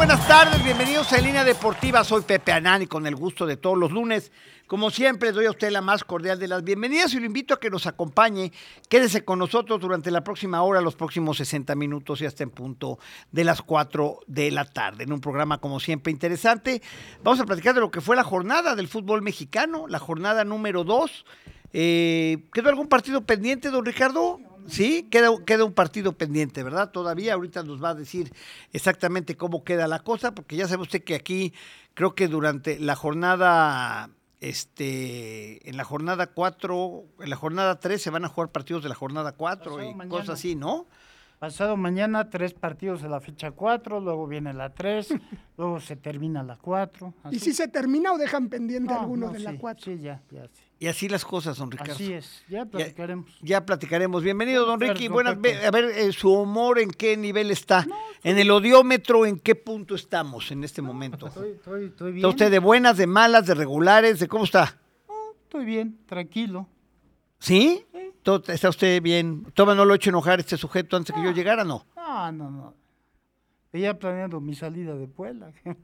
Buenas tardes, bienvenidos a Línea Deportiva. Soy Pepe Anán y con el gusto de todos los lunes, como siempre, doy a usted la más cordial de las bienvenidas y lo invito a que nos acompañe. Quédese con nosotros durante la próxima hora, los próximos 60 minutos y hasta en punto de las 4 de la tarde. En un programa, como siempre, interesante. Vamos a platicar de lo que fue la jornada del fútbol mexicano, la jornada número 2. Eh, ¿Quedó algún partido pendiente, don Ricardo? Sí, queda, queda un partido pendiente, ¿verdad? Todavía ahorita nos va a decir exactamente cómo queda la cosa, porque ya sabe usted que aquí creo que durante la jornada, este, en la jornada 4, en la jornada 3 se van a jugar partidos de la jornada 4 Pasado y mañana. cosas así, ¿no? Pasado mañana tres partidos en la fecha 4, luego viene la 3, luego se termina la 4. ¿Y si se termina o dejan pendiente alguno de la sí, 4? Sí, ya, ya, sí. Y así las cosas, don Ricardo. Así es, ya platicaremos. Ya platicaremos. Bienvenido, don Ricky. Buenas, a ver, eh, su humor, ¿en qué nivel está? En el odiómetro, ¿en qué punto estamos en este momento? Estoy, estoy, estoy bien. ¿Está usted de buenas, de malas, de regulares? ¿De cómo está? No, estoy bien, tranquilo. ¿Sí? Todo- ¿Está usted bien? ¿Toma no lo he hecho enojar este sujeto antes que yo llegara? No. No, no, no. Ya planeando mi salida de Puebla.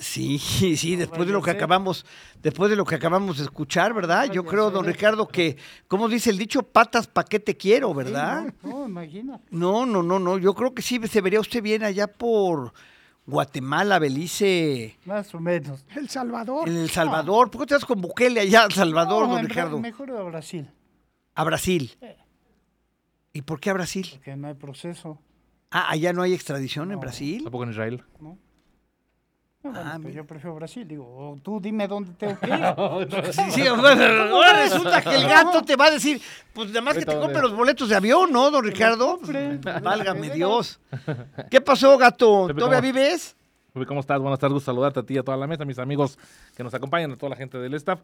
Sí, sí, después de lo que acabamos, después de lo que acabamos de escuchar, ¿verdad? Yo creo, don. Ricardo, que, como dice el dicho, patas pa' qué te quiero, ¿verdad? No, no, imagínate. No, no, no, no. Yo creo que sí se vería usted bien allá por Guatemala, Belice, Más o menos. El Salvador. en El Salvador. ¿Por qué te vas con Bukele allá El Salvador, don Ricardo? Mejor a Brasil, A Brasil. ¿Y por qué a Brasil? porque no hay proceso. Ah, allá no hay extradición en No. Brasil. Tampoco en Israel. ¿no? No, bueno, Ah, pues yo prefiero Brasil. Digo, o tú dime dónde tengo que ir. Sí, sí, ahora resulta que el gato te va a decir, pues nada más que te compre los boletos de avión, ¿no, don Ricardo? Pues, Válgame Dios. ¿Qué pasó, gato? ¿Todavía vives? ¿Cómo estás? Buenas tardes, gusto saludarte a ti y a toda la mesa, a mis amigos que nos acompañan, a toda la gente del staff.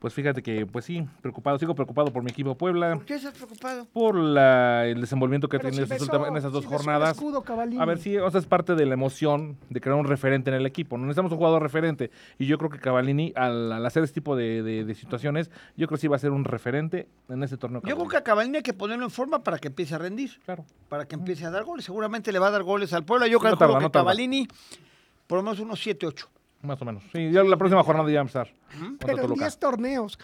Pues fíjate que, pues sí, preocupado, sigo preocupado por mi equipo Puebla, ¿Por qué estás preocupado? por la- el desenvolvimiento que ha tenido si en esas dos si jornadas. escudo. A ver, sí, o sea, es parte de la emoción de crear un referente en el equipo. No necesitamos un jugador referente. Y yo creo que Cavallini, al, al hacer este tipo de, de- de situaciones, yo creo que sí va a ser un referente en ese torneo. Yo creo que a Cavallini hay que ponerlo en forma para que empiece a rendir, Claro. para que empiece a dar goles. Seguramente le va a dar goles al pueblo. Yo no tarda, que no tarda. Por lo menos unos 7, 8. Más o menos. Sí, ya la próxima jornada ya va a empezar. Pero en Toluca. 10 torneos.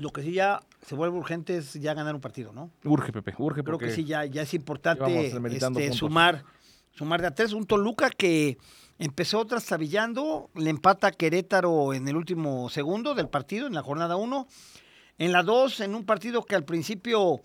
Lo que sí ya se vuelve urgente es ya ganar un partido, ¿no? Urge, Pepe, urge Creo que sí, ya, ya es importante este, sumar, sumar de a tres. Un Toluca que empezó trastabillando, le empata a Querétaro en el último segundo del partido, en la jornada 1. En la 2, en un partido que al principio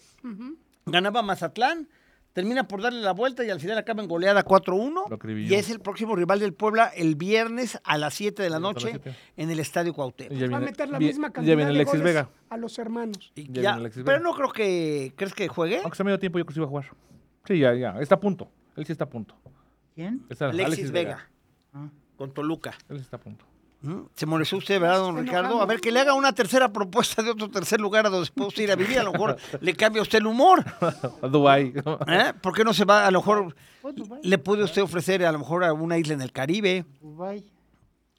ganaba Mazatlán, termina por darle la vuelta y al final acaba en goleada 4-1. Lo acribilló. Y es el próximo rival del Puebla el viernes a las 7 de la noche en el Estadio Cuauhtémoc. Va a meter la vi- misma ya cantidad viene de Alexis goles Vega. a los hermanos. Y Ya ya- viene Alexis pero Vega. no creo que... ¿Crees que juegue? Aunque sea medio tiempo, yo creo que sí va a jugar. Sí, ya, ya. Está a punto. Él sí está a punto. ¿Quién? Está Alexis, Vega, Ah. con Toluca. Él sí está a punto. ¿Mm? Se molestó usted, ¿verdad, don Ricardo? A ver, que le haga una tercera propuesta de otro tercer lugar a donde pueda usted ir a vivir. A lo mejor le cambia usted el humor. A Dubái. ¿eh? ¿Por qué no se va? A lo mejor le puede usted ofrecer a lo mejor a una isla en el Caribe. Dubái.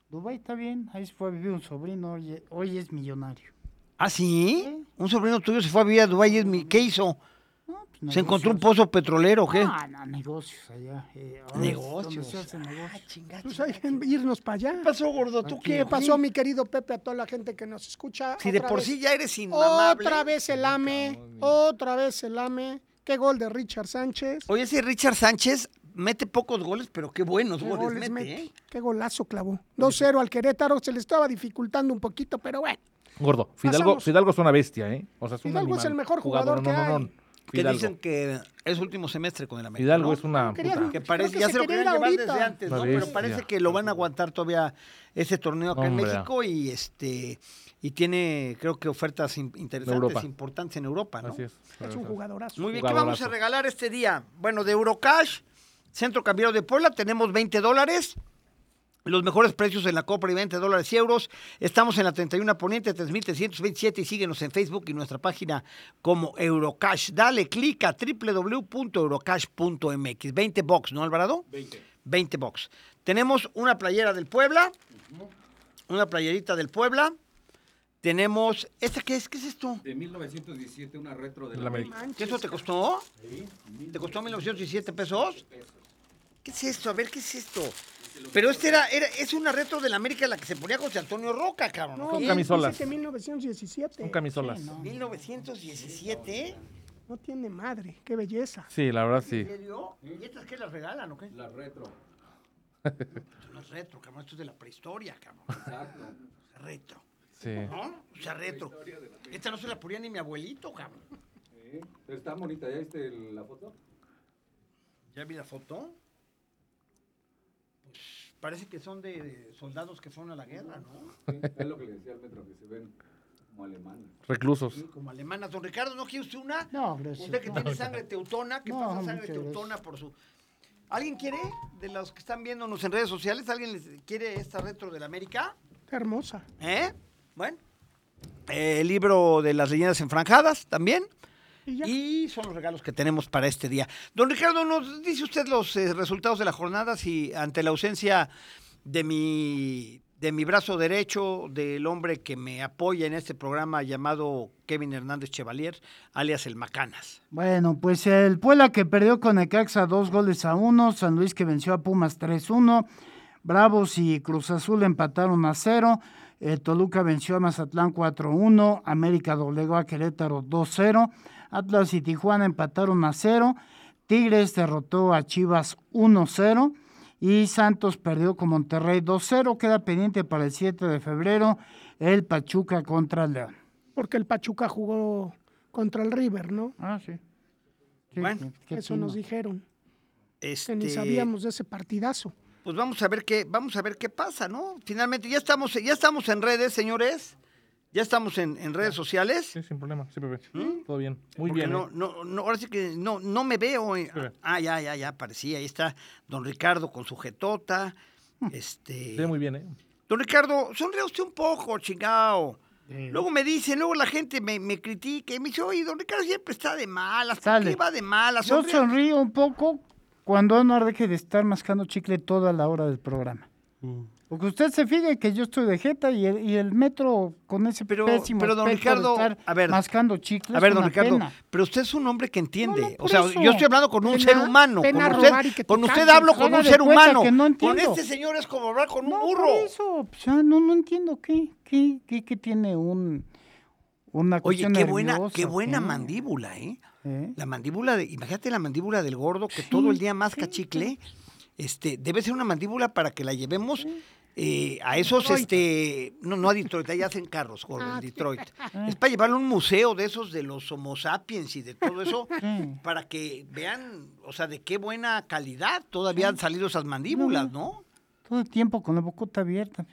Dubái está bien. Ahí se fue a vivir un sobrino. Hoy, es millonario. ¿Ah, sí? Un sobrino tuyo se fue a vivir a Dubái. ¿Qué hizo? No, pues ¿Se encontró un negocios. pozo petrolero o qué? Ah, no, negocios allá. eh, Negocios. se hace negocio. Pues hay que irnos para allá. ¿Qué pasó, gordo? ¿Tú qué? ¿Qué pasó, mi querido Pepe, a toda la gente que nos escucha? Si de por vez- sí ya eres inmamable. Otra vez el AME, otra vez el AME. Qué gol de Richard Sánchez. Oye, ese Richard Sánchez mete pocos goles, pero qué buenos Qué goles, goles mete, mete. ¿eh? Qué golazo clavó. 2-0 al Querétaro. Se le estaba dificultando un poquito, pero bueno. Gordo. Fidalgo. Fidalgo es una bestia, ¿eh? O sea, es un Fidalgo es el mejor jugador que hay. Que dicen que es último semestre con el América. Fidalgo ¿no? es una Querían- puta. Que parece, que ya se se lo quería querían llevar ahorita. desde antes, ¿no? Pero parece que lo van a aguantar todavía ese torneo acá en. México y este y tiene, creo que ofertas in- interesantes, Europa. importantes en Europa, ¿no? Así es. Es un jugadorazo. Muy bien, ¿qué vamos a regalar este día? Bueno, de Eurocash, Centro Cambiario de Puebla, tenemos 20 dólares. Los mejores precios en la compra y venta de dólares y euros. Estamos en la 31 Poniente 3327 y síguenos en Facebook y nuestra página como Eurocash. Dale clic a www.eurocash.mx. 20 box, ¿no, Alvarado? 20. 20 box. Tenemos una playera del Puebla. Una playerita del Puebla. Tenemos. ¿Esta qué es? ¿Qué es esto? De 1917, una retro de La. América. ¿Qué eso te costó? ¿Te costó 1917 pesos? ¿Qué es esto? A ver, ¿qué es esto? Pero este era, era es una retro de la América la que se ponía José Antonio Roca, cabrón. No, dice camisolas. que 1917. Son camisolas. 1917. No tiene madre, qué belleza. Sí, la verdad sí. ¿En serio? ¿Y estas qué las regalan o qué? La retro. Esto no es retro, cabrón. Esto es de la prehistoria, cabrón. Exacto. Retro. Sí. ¿No? O sea, retro. Esta no se la ponía ni mi abuelito, cabrón. Sí, Pero está bonita, ¿ya viste la foto? ¿Ya vi la foto? Parece que son de, de soldados que fueron a la guerra, ¿no? Sí, es lo que le decía al metro, que se ven como alemanes. Reclusos. Sí, como alemanas. Don Ricardo, ¿no quiere usted una? No, gracias. Usted que no. tiene sangre teutona, que No, pasa sangre teutona por su... ¿Alguien quiere, de los que están viéndonos en redes sociales, alguien les quiere esta retro de la América? Qué hermosa. ¿Eh? Bueno. Eh, el libro de las leyendas enfranjadas también. Y son los regalos que tenemos para este día. Don Ricardo, ¿nos dice usted los eh, resultados de la jornada si ante la ausencia de mi, de mi brazo derecho, del hombre que me apoya en este programa llamado Kevin Hernández Chevalier, alias el Macanas? Bueno, pues el Puebla que perdió con Necaxa dos goles a uno, San Luis que venció a Pumas 3-1, Bravos y Cruz Azul empataron a cero, eh, Toluca venció a Mazatlán 4-1, América doblegó a Querétaro 2-0, Atlas y Tijuana empataron a cero, Tigres derrotó a Chivas 1-0 y Santos perdió con Monterrey 2-0, queda pendiente para el 7 de febrero el Pachuca contra el León. Porque el Pachuca jugó contra el River, ¿no? Ah, sí. Sí, Bueno, qué- qué Eso nos dijeron. Que Este, ni sabíamos de ese partidazo. Pues vamos a ver qué, vamos a ver qué pasa, ¿no? Finalmente, ya estamos, ya estamos en redes, señores. Ya estamos en, en redes sociales. Sí, sin problema. Sí, bebé. Todo bien. Muy Porque bien. no, ¿eh? no, no, ahora sí que no, no me veo. eh. Ah, ya, ya, ya, aparecía. Ahí está don Ricardo con su jetota. Este. Se ve muy bien, ¿eh? Don Ricardo, sonríe usted un poco, chingao. Sí. Luego me dice, luego la gente me, me critica y me dice, oye, don Ricardo siempre está de malas. ¿Por qué va de malas? Yo Sonríe". sonrío un poco cuando no deje de estar mascando chicle toda la hora del programa. Mm. Porque usted se fije que yo estoy de jeta y el, y el metro con ese Pero- pésimo pero, don de Ricardo, estar a ver, mascando chicle A ver, don Ricardo, pena. pero usted es un hombre que entiende. No, no, o sea, eso. yo estoy hablando con un Pena- ser humano. pena con usted, con hablo con un ser humano. no con este señor es como hablar con un burro. por eso, o sea, no, no entiendo qué, qué, qué, qué tiene un, una Oye, qué buena, nerviosa, qué buena mandíbula, ¿eh? ¿Eh? La mandíbula de, imagínate la mandíbula del gordo que todo el día masca chicle. Este, debe ser una mandíbula para que la llevemos eh, a esos, este, no, no a Detroit, ahí hacen carros, gordo, en Detroit. Es para llevarlo a un museo de esos de los Homo sapiens y de todo eso, para que vean, o sea, de qué buena calidad todavía han salido esas mandíbulas, ¿no? Todo el tiempo con la bocota abierta.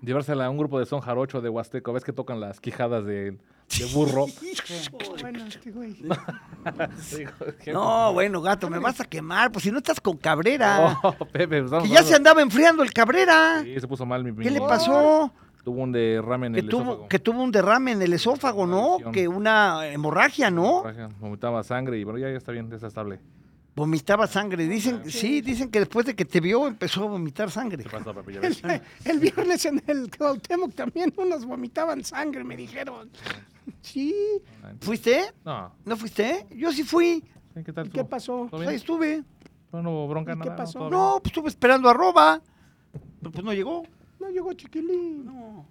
Llevársela a un grupo de son jarocho de Huasteco. ¿Ves que tocan las quijadas de, de burro? Bueno, este güey. No, bueno, gato, me vas a quemar, pues si no estás con Cabrera. Oh, Pepe, estamos que ya se andaba enfriando el Cabrera. Sí, se puso mal mi ¿Qué le pasó? Tuvo un derrame en Que el tuvo, esófago. que tuvo un derrame en el esófago, ¿no? Que una hemorragia, ¿no? Hemorragia, Vomitaba sangre y bueno, ya, ya está bien, ya está estable. Vomitaba sangre. Dicen, sí, dicen que después de que te vio empezó a vomitar sangre. ¿Qué pasó, Pepe? Ya ves. El viernes en el Cuauhtémoc también unos vomitaban sangre, me dijeron. Sí, ¿Fuiste? No, ¿No fuiste? Yo sí fui. ¿qué tal ¿y qué pasó? ¿Todo Pues ahí estuve. No, no bronca, ¿Y qué nada. pasó? No, pues estuve esperando a Roba. Pero pues no llegó. No llegó Chiquilín. No.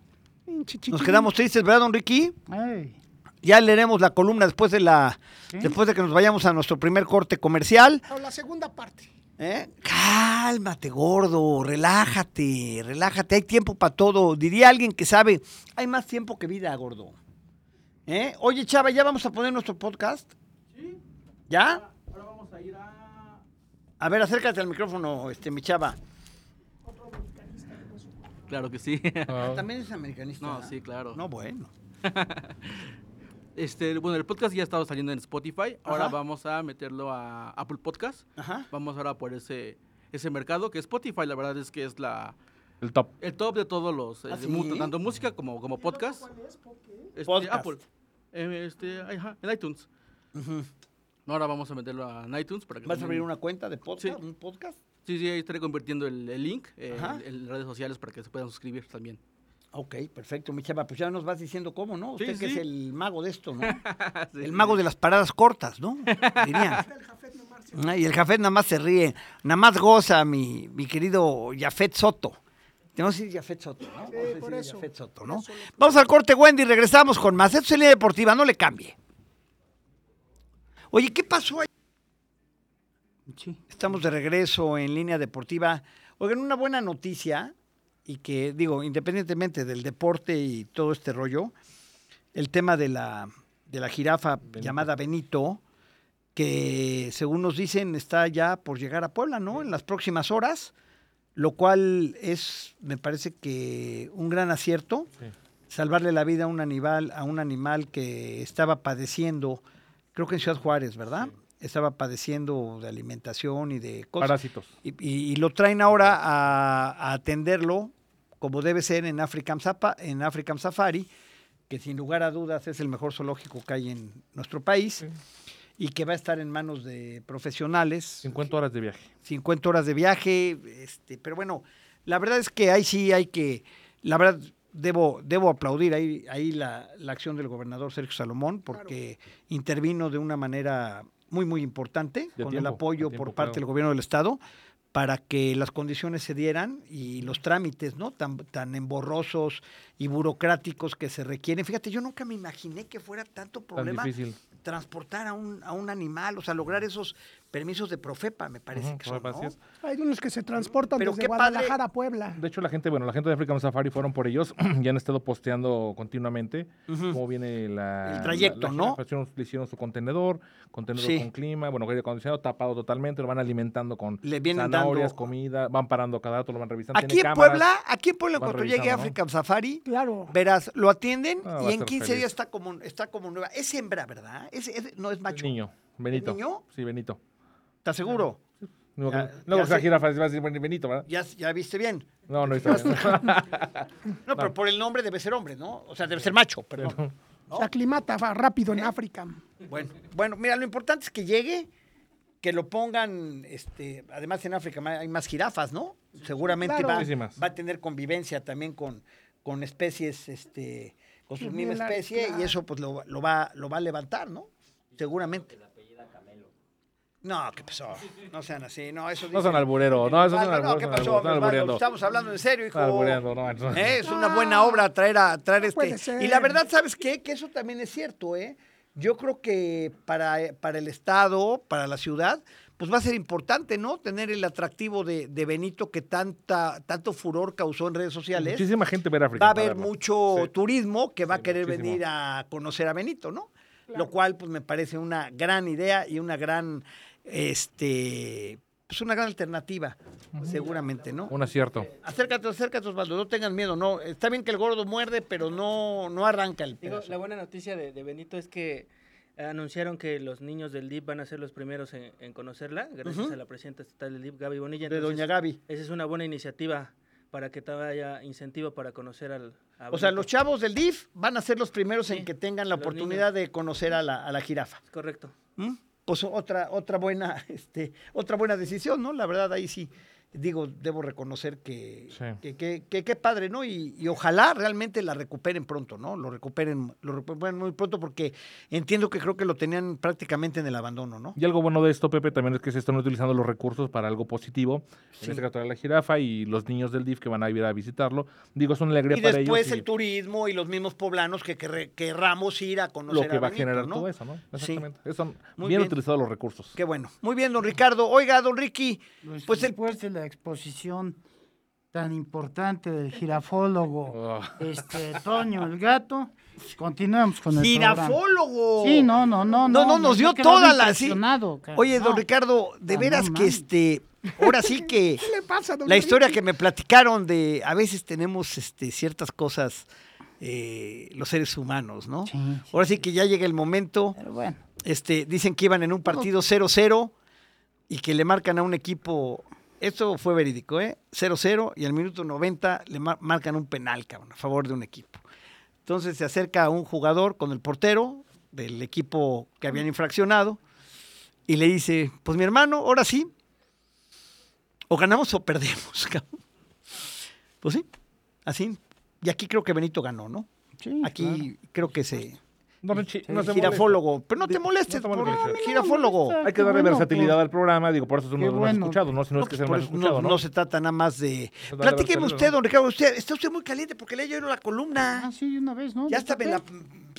Nos quedamos tristes, ¿verdad, don Ricky? Ay, Ya leeremos la columna después de la, después de que nos vayamos a nuestro primer corte comercial. O la segunda parte. ¿Eh? Cálmate, gordo, relájate, relájate, hay tiempo para todo. Diría alguien que sabe, hay más tiempo que vida, gordo. ¿Eh? Oye, Chava, ¿ya vamos a poner nuestro podcast? Sí. ¿Ya? Ahora vamos a ir a... A ver, acércate al micrófono, este, mi Chava. Claro que sí. Ah, También es americanista. No, sí, claro. No, bueno. Este, bueno, el podcast ya estaba saliendo en Spotify. Ahora Ajá. vamos a meterlo a Apple Podcast. Ajá. Vamos ahora por ese, ese mercado que Spotify, la verdad es que es la, El top. El top de todos los, eh, ¿Ah, de sí? mu- tanto música como, como podcast. Este, Podcast. Apple. Eh, este, ajá, en iTunes. Ahora vamos a meterlo a iTunes para que ¿Vas a abrir una cuenta de podcast? Sí. ¿Un podcast? Sí, sí, ahí estaré convirtiendo el, el link eh, en, redes sociales para que se puedan suscribir también. Ok, perfecto, mi chava. Pues ya nos vas diciendo cómo, ¿no? Sí, Usted que sí. es el mago de esto, ¿no? Sí, el mago de las paradas cortas, ¿no? Dirían. Ah, Y el Jafet nada más se ríe, nada más goza, mi, mi querido Jafet Soto. Tenemos que decir Jafet Soto, ¿no? Vamos a por eso, Jafet Soto, por ¿no? eso Vamos al corte, Wendy, regresamos con más. Esto es línea deportiva, no le cambie. Oye, ¿qué pasó ahí? Sí. Estamos de regreso en línea deportiva. Oigan, una buena noticia, y que digo, independientemente del deporte y todo este rollo, el tema de la, de la jirafa llamada Benito, que según nos dicen está ya por llegar a Puebla, ¿no? En las próximas horas, lo cual es, me parece que un gran acierto, Sí. salvarle la vida a un animal, a un animal que estaba padeciendo, creo que en Ciudad Juárez, ¿verdad? Estaba padeciendo de alimentación y de cosas. Parásitos. Y, y- y lo traen ahora a, a atenderlo como debe ser en African, Sapa- en African Safari, que sin lugar a dudas es el mejor zoológico que hay en nuestro país y que va a estar en manos de profesionales. 50 horas de viaje. 50 horas de viaje, este, pero bueno, la verdad es que ahí sí hay que, la verdad debo, debo aplaudir ahí, ahí la, la acción del gobernador Sergio Salomón, porque intervino de una manera muy, muy importante, De con el apoyo por parte claro. del gobierno del Estado, para que las condiciones se dieran y los trámites, ¿no? Tan, tan emborrosos y burocráticos que se requieren. Fíjate, yo nunca me imaginé que fuera tanto Tan problema difícil. Transportar a un, a un animal, o sea, lograr esos permisos de Profepa, me parece que son, ¿no? Hay unos que se transportan Pero desde qué padre. Guadalajara a Puebla. De hecho, la gente, bueno, la gente de African Safari fueron por ellos, ya han estado posteando continuamente cómo viene la, El trayecto, la- la ¿no? Hicieron- le hicieron su contenedor, contenedor Sí. con clima, bueno, aire acondicionado, tapado totalmente, lo van alimentando con Le vienen zanahorias, dando- comida, van parando cada dato, lo van revisando. Aquí en cámaras. Puebla, aquí en Puebla, cuando llegue a ¿no? African Safari, Claro. verás, lo atienden Ah, y en estar 15 feliz. días está como, está como nueva. Es hembra, ¿verdad? Es, es- no es macho. niño, Benito. niño? Sí, Benito. ¿Estás seguro? No, Ya- no, ya o sea, sé. jirafa, va a decir Benito, ¿verdad? Ya, ya viste bien. No, no está bien. No, pero por el nombre debe ser hombre, ¿no? O sea, debe ser macho, perdón. Se aclimata va rápido en África. Bueno, bueno, mira, lo importante es que llegue, que lo pongan, este, además en África hay más jirafas, ¿no? Seguramente Claro. va, va a tener convivencia también con, con especies, este, con su misma especie, y claro. eso pues lo, lo va, lo va a levantar, ¿no? Seguramente. No, ¿qué pasó? No sean así, no, eso No son alburero, no, eso es Osvaldo, un no, ¿qué pasó? albureando. Estamos hablando en serio, hijo. Albureando, no, no. Eh, Es una Ah. buena obra traer a traer este. puede ser. Y la verdad, ¿sabes qué? Que eso también es cierto, ¿eh? Yo creo que para, para el Estado, para la ciudad, pues va a ser importante, ¿no? Tener el atractivo de, de Benito que tanta, tanto furor causó en redes sociales. Muchísima gente ver África. Va a haber verlo. mucho Sí. turismo que va a querer muchísimo. venir a conocer a Benito, ¿no? Lo cual, pues me parece una gran idea y una gran, este, pues una gran alternativa, seguramente, ¿no? Un acierto. Acércate, acércate, Osvaldo, no tengan miedo, no. Está bien que el gordo muerde, pero no, no arranca el Digo, la buena noticia de, de Benito es que anunciaron que los niños del DIP van a ser los primeros en, en conocerla, gracias a la presidenta estatal del DIP, Gaby Bonilla. De Doña Gaby. Esa es una buena iniciativa para que haya incentivo para conocer al... a O sea, los chavos del DIF van a ser los primeros en que tengan la oportunidad de conocer a la, a la jirafa. Es correcto. ¿Mm? Pues otra, otra buena, este, otra buena decisión, ¿no? La verdad, ahí sí, digo, debo reconocer que Sí. que, que, que- qué padre, ¿no? Y, y ojalá realmente la recuperen pronto, ¿no? Lo recuperen, lo recuperen muy pronto porque entiendo que creo que lo tenían prácticamente en el abandono, ¿no? Y algo bueno de esto, Pepe, también es que se están utilizando los recursos para algo positivo. Sí. En este caso, la jirafa y los niños del DIF que van a ir a visitarlo. Digo, es una alegría Y para después ellos. y el turismo y los mismos poblanos que querre- querramos ir a conocer lo que va a generar ¿no? todo eso, ¿no? Sí. Exactamente. Son Muy bien, bien. utilizados los recursos. Qué bueno. Muy bien, don Ricardo. Oiga, don Ricky, Pues, pues el después la exposición tan importante del girafólogo Oh. este Toño el gato, continuamos con el programa. girafólogo. Sí, no, no, no, No, no, nos yo dio toda la- sí. Oye, don No. Ricardo, de Ah, no veras que este, ahora sí que ¿Qué le pasa, don la historia que me platicaron de, a veces tenemos este, ciertas cosas, eh, los seres humanos, ¿no? Sí, sí, Ahora sí que ya llega el momento, Pero bueno, este, dicen que iban en un partido 0-0 y que le marcan a un equipo esto fue verídico, ¿eh? 0-0 y al minuto 90 le mar- marcan un penal, cabrón, a favor de un equipo. Entonces se acerca un jugador con el portero del equipo que habían infraccionado y le dice, pues mi hermano, ahora sí, o ganamos o perdemos, cabrón. Pues sí, así. Y aquí creo que Benito ganó, ¿no? Sí, Aquí creo que se... No, girafólogo. Pero no te molestes, no por- girafólogo. Hay que darle bueno, versatilidad pues. al programa, digo, por eso Qué los más bueno. escuchados, ¿no? Si no, es que pues sea el por más escuchado, no, ¿no? se trata nada más de... Pues Platíqueme usted, don Ricardo. Usted, está usted muy caliente porque le yo la columna. Ah, sí, de una vez, ¿no? ya ¿De está, me la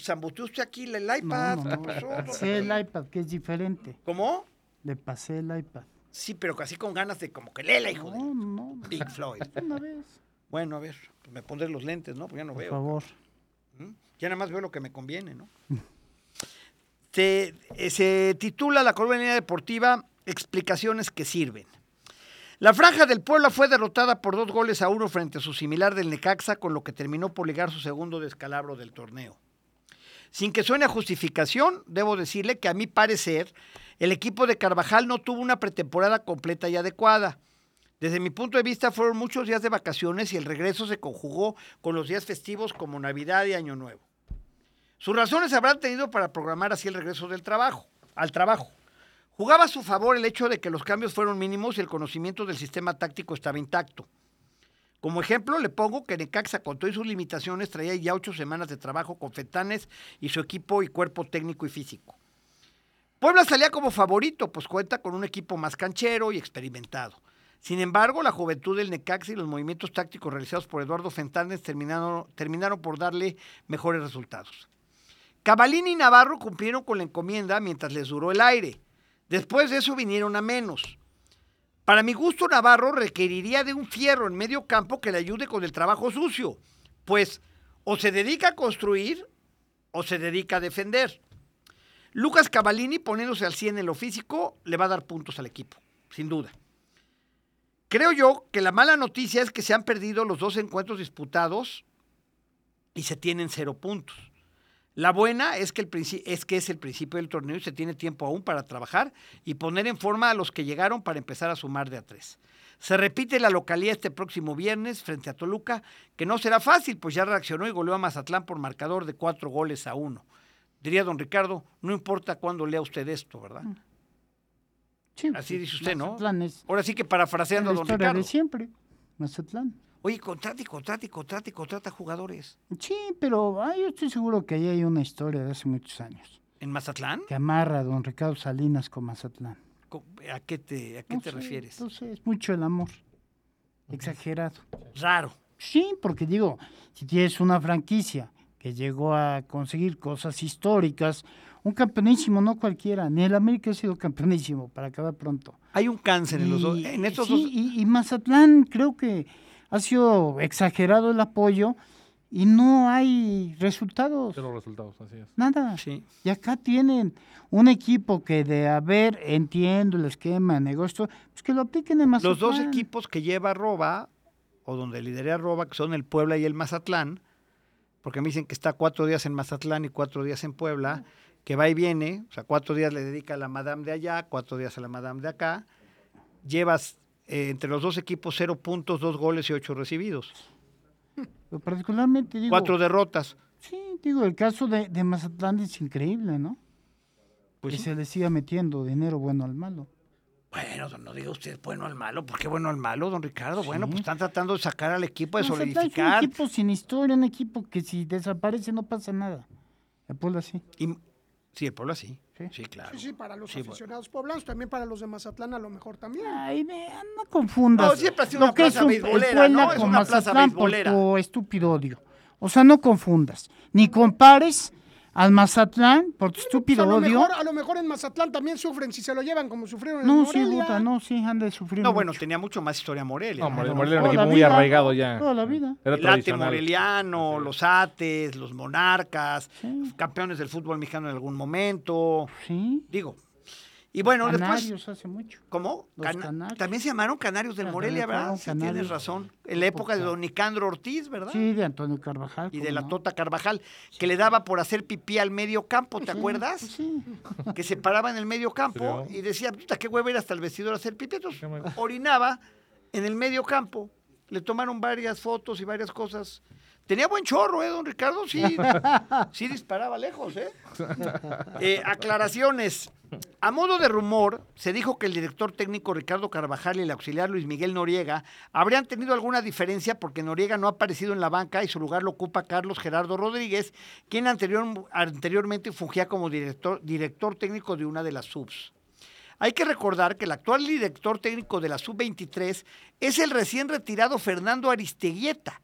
zambuteó usted aquí el iPad. No, no, ¿Qué no. pasó, don Pasé el iPad, que es diferente. ¿Cómo? Le pasé el iPad. Sí, pero casi con ganas de como que léela, hijo No, de no, no. Pink Floyd. Una vez, Bueno, a ver, pues me pondré los lentes, ¿no? Porque ya no por veo. favor. ¿Mm? Ya nada más veo lo que me conviene, ¿no? se, eh, titula la columna deportiva Explicaciones que sirven. La franja del Puebla fue derrotada por dos goles a uno frente a su similar del Necaxa, con lo que terminó por ligar su segundo descalabro del torneo. Sin que suene justificación, debo decirle que a mi parecer, el equipo de Carvajal no tuvo una pretemporada completa y adecuada. Desde mi punto de vista, fueron muchos días de vacaciones y el regreso se conjugó con los días festivos como Navidad y Año Nuevo. Sus razones habrán tenido para programar así el regreso del trabajo, al trabajo. Jugaba a su favor el hecho de que los cambios fueron mínimos y el conocimiento del sistema táctico estaba intacto. Como ejemplo, le pongo que Necaxa, con todas sus limitaciones, traía ya ocho semanas de trabajo con Fetanes y su equipo y cuerpo técnico y físico. Puebla salía como favorito, pues cuenta con un equipo más canchero y experimentado. Sin embargo, la juventud del Necaxa y los movimientos tácticos realizados por Eduardo Fentanes terminaron, terminaron por darle mejores resultados. Cavalini y Navarro cumplieron con la encomienda mientras les duró el aire. Después de eso vinieron a menos. Para mi gusto, Navarro requeriría de un fierro en medio campo que le ayude con el trabajo sucio, pues o se dedica a construir o se dedica a defender. Lucas Cavalini, poniéndose al 100 en lo físico, le va a dar puntos al equipo, sin duda. Creo yo que la mala noticia es que se han perdido los dos encuentros disputados y se tienen cero puntos. La buena es que, el es que es el principio del torneo y se tiene tiempo aún para trabajar y poner en forma a los que llegaron para empezar a sumar de a tres. Se repite la localía este próximo viernes frente a Toluca, que no será fácil, pues ya reaccionó y goleó a Mazatlán por marcador de cuatro goles a uno. Diría don Ricardo, no importa cuándo lea usted esto, ¿verdad? Sí, Así dice usted, ¿no? Es Ahora sí que parafraseando a don Ricardo. de siempre. Mazatlán. Oye, contrata y contrata y contrata y contrata jugadores. Sí, pero ah, yo estoy seguro que ahí hay una historia de hace muchos años ¿En Mazatlán? que amarra a don Ricardo Salinas con Mazatlán. ¿A qué te, a qué No te sé, refieres? Entonces, es mucho el amor. Exagerado. Raro. Sí, porque digo, si tienes una franquicia que llegó a conseguir cosas históricas, un campeonísimo, no cualquiera, ni el América ha sido campeonísimo, para acabar pronto. Hay un cáncer en los dos. En estos sí, dos. y, y Mazatlán creo que ha sido exagerado el apoyo y no hay resultados, los resultados, así es. nada. Sí. Y acá tienen un equipo que de haber, entiendo el esquema, el negocio, pues que lo apliquen en Mazatlán. Los dos equipos que lleva Roba, o donde lidera Roba, que son el Puebla y el Mazatlán, porque me dicen que está cuatro días en Mazatlán y cuatro días en Puebla, que va y viene, o sea, cuatro días le dedica a la Madame de allá, cuatro días a la Madame de acá, llevas eh, entre los dos equipos cero puntos, dos goles y ocho recibidos, Pero particularmente digo, cuatro derrotas. sí, digo, el caso de, de Mazatlán es increíble, ¿no? Pues que sí. se le siga metiendo dinero bueno al malo. Bueno, no diga usted bueno al malo, ¿por qué bueno al malo, don Ricardo? Bueno, pues están tratando de sacar al equipo, de Mazatlán es solidificar. un equipo sin historia, un equipo que si desaparece no pasa nada. El Puebla sí. Y- sí, el Puebla sí. Sí. Sí, claro. Sí, sí, para los Sí, bueno. aficionados poblanos, también para los de Mazatlán a lo mejor también. Ay, ve, no confundas. No, siempre ha sido lo una que es plaza un- el beisbolera, ¿no? Es con una plaza Mazatlán por beisbolera. tu estúpido odio. O sea, no confundas. Ni compares al Mazatlán por tu Pues estúpido a, lo odio. mejor, a lo mejor en Mazatlán también sufren si se lo llevan como sufrieron No, en sí, Morelia. puta, no, sí, han de sufrir. No, bueno, mucho. tenía mucho más historia Morelia. No, ¿no? Morelia, Morelia era un equipo muy arraigado ya. Toda la vida. Era el ate tradicional. moreliano, los ates, los monarcas, Sí. campeones del fútbol mexicano en algún momento. Sí. Digo, Y bueno, después, Canarios hace mucho. ¿cómo? Los Cana- Canarios. También se llamaron Canarios del Morelia, ¿verdad? Sí, tienes razón. En la época de don Nicandro Ortiz, ¿verdad? Sí, de Antonio Carvajal. Y de la no. Tota Carvajal, que le daba por hacer pipí al medio campo, ¿te Sí, acuerdas? sí. que se paraba en el medio campo Sí. y decía, puta, qué hueva ir hasta el vestidor a hacer pipí. Entonces, orinaba en el medio campo. Le tomaron varias fotos y varias cosas. Tenía buen chorro, ¿eh, don Ricardo? Sí, sí disparaba lejos, ¿eh? Eh, Aclaraciones. A modo de rumor, se dijo que el director técnico Ricardo Carvajal y el auxiliar Luis Miguel Noriega habrían tenido alguna diferencia porque Noriega no ha aparecido en la banca y su lugar lo ocupa Carlos Gerardo Rodríguez, quien anterior- anteriormente fungía como director, director técnico de una de las subs. Hay que recordar que el actual director técnico de la sub-23 es el recién retirado Fernando Aristeguieta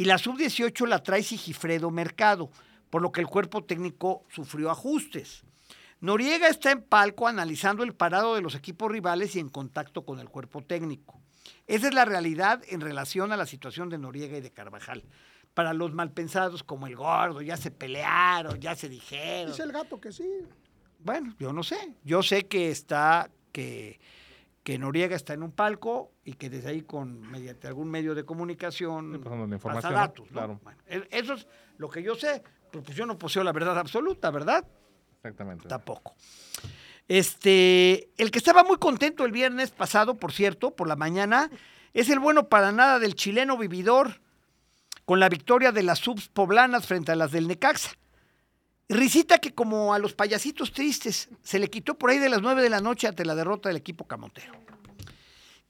y la sub-18 la trae Sigifredo Mercado, por lo que el cuerpo técnico sufrió ajustes. Noriega está en palco analizando el parado de los equipos rivales y en contacto con el cuerpo técnico. Esa es la realidad en relación a la situación de Noriega y de Carvajal. Para los malpensados como el gordo, ya se pelearon, ya se dijeron. Dice el gato que sí. Bueno, yo no sé. Yo sé que está, que, que Noriega está en un palco y que desde ahí con mediante algún medio de comunicación Sí, datos, ¿no? Claro. Bueno, e- eso es lo que yo sé. Pues, pues yo no poseo la verdad absoluta, ¿verdad? Exactamente. Tampoco. Este, el que estaba muy contento el viernes pasado, por cierto, por la mañana, es el bueno para nada del chileno vividor, con la victoria de las subs poblanas frente a las del Necaxa. Risita que como a los payasitos tristes, se le quitó por ahí de las 9 de la noche ante la derrota del equipo camotero.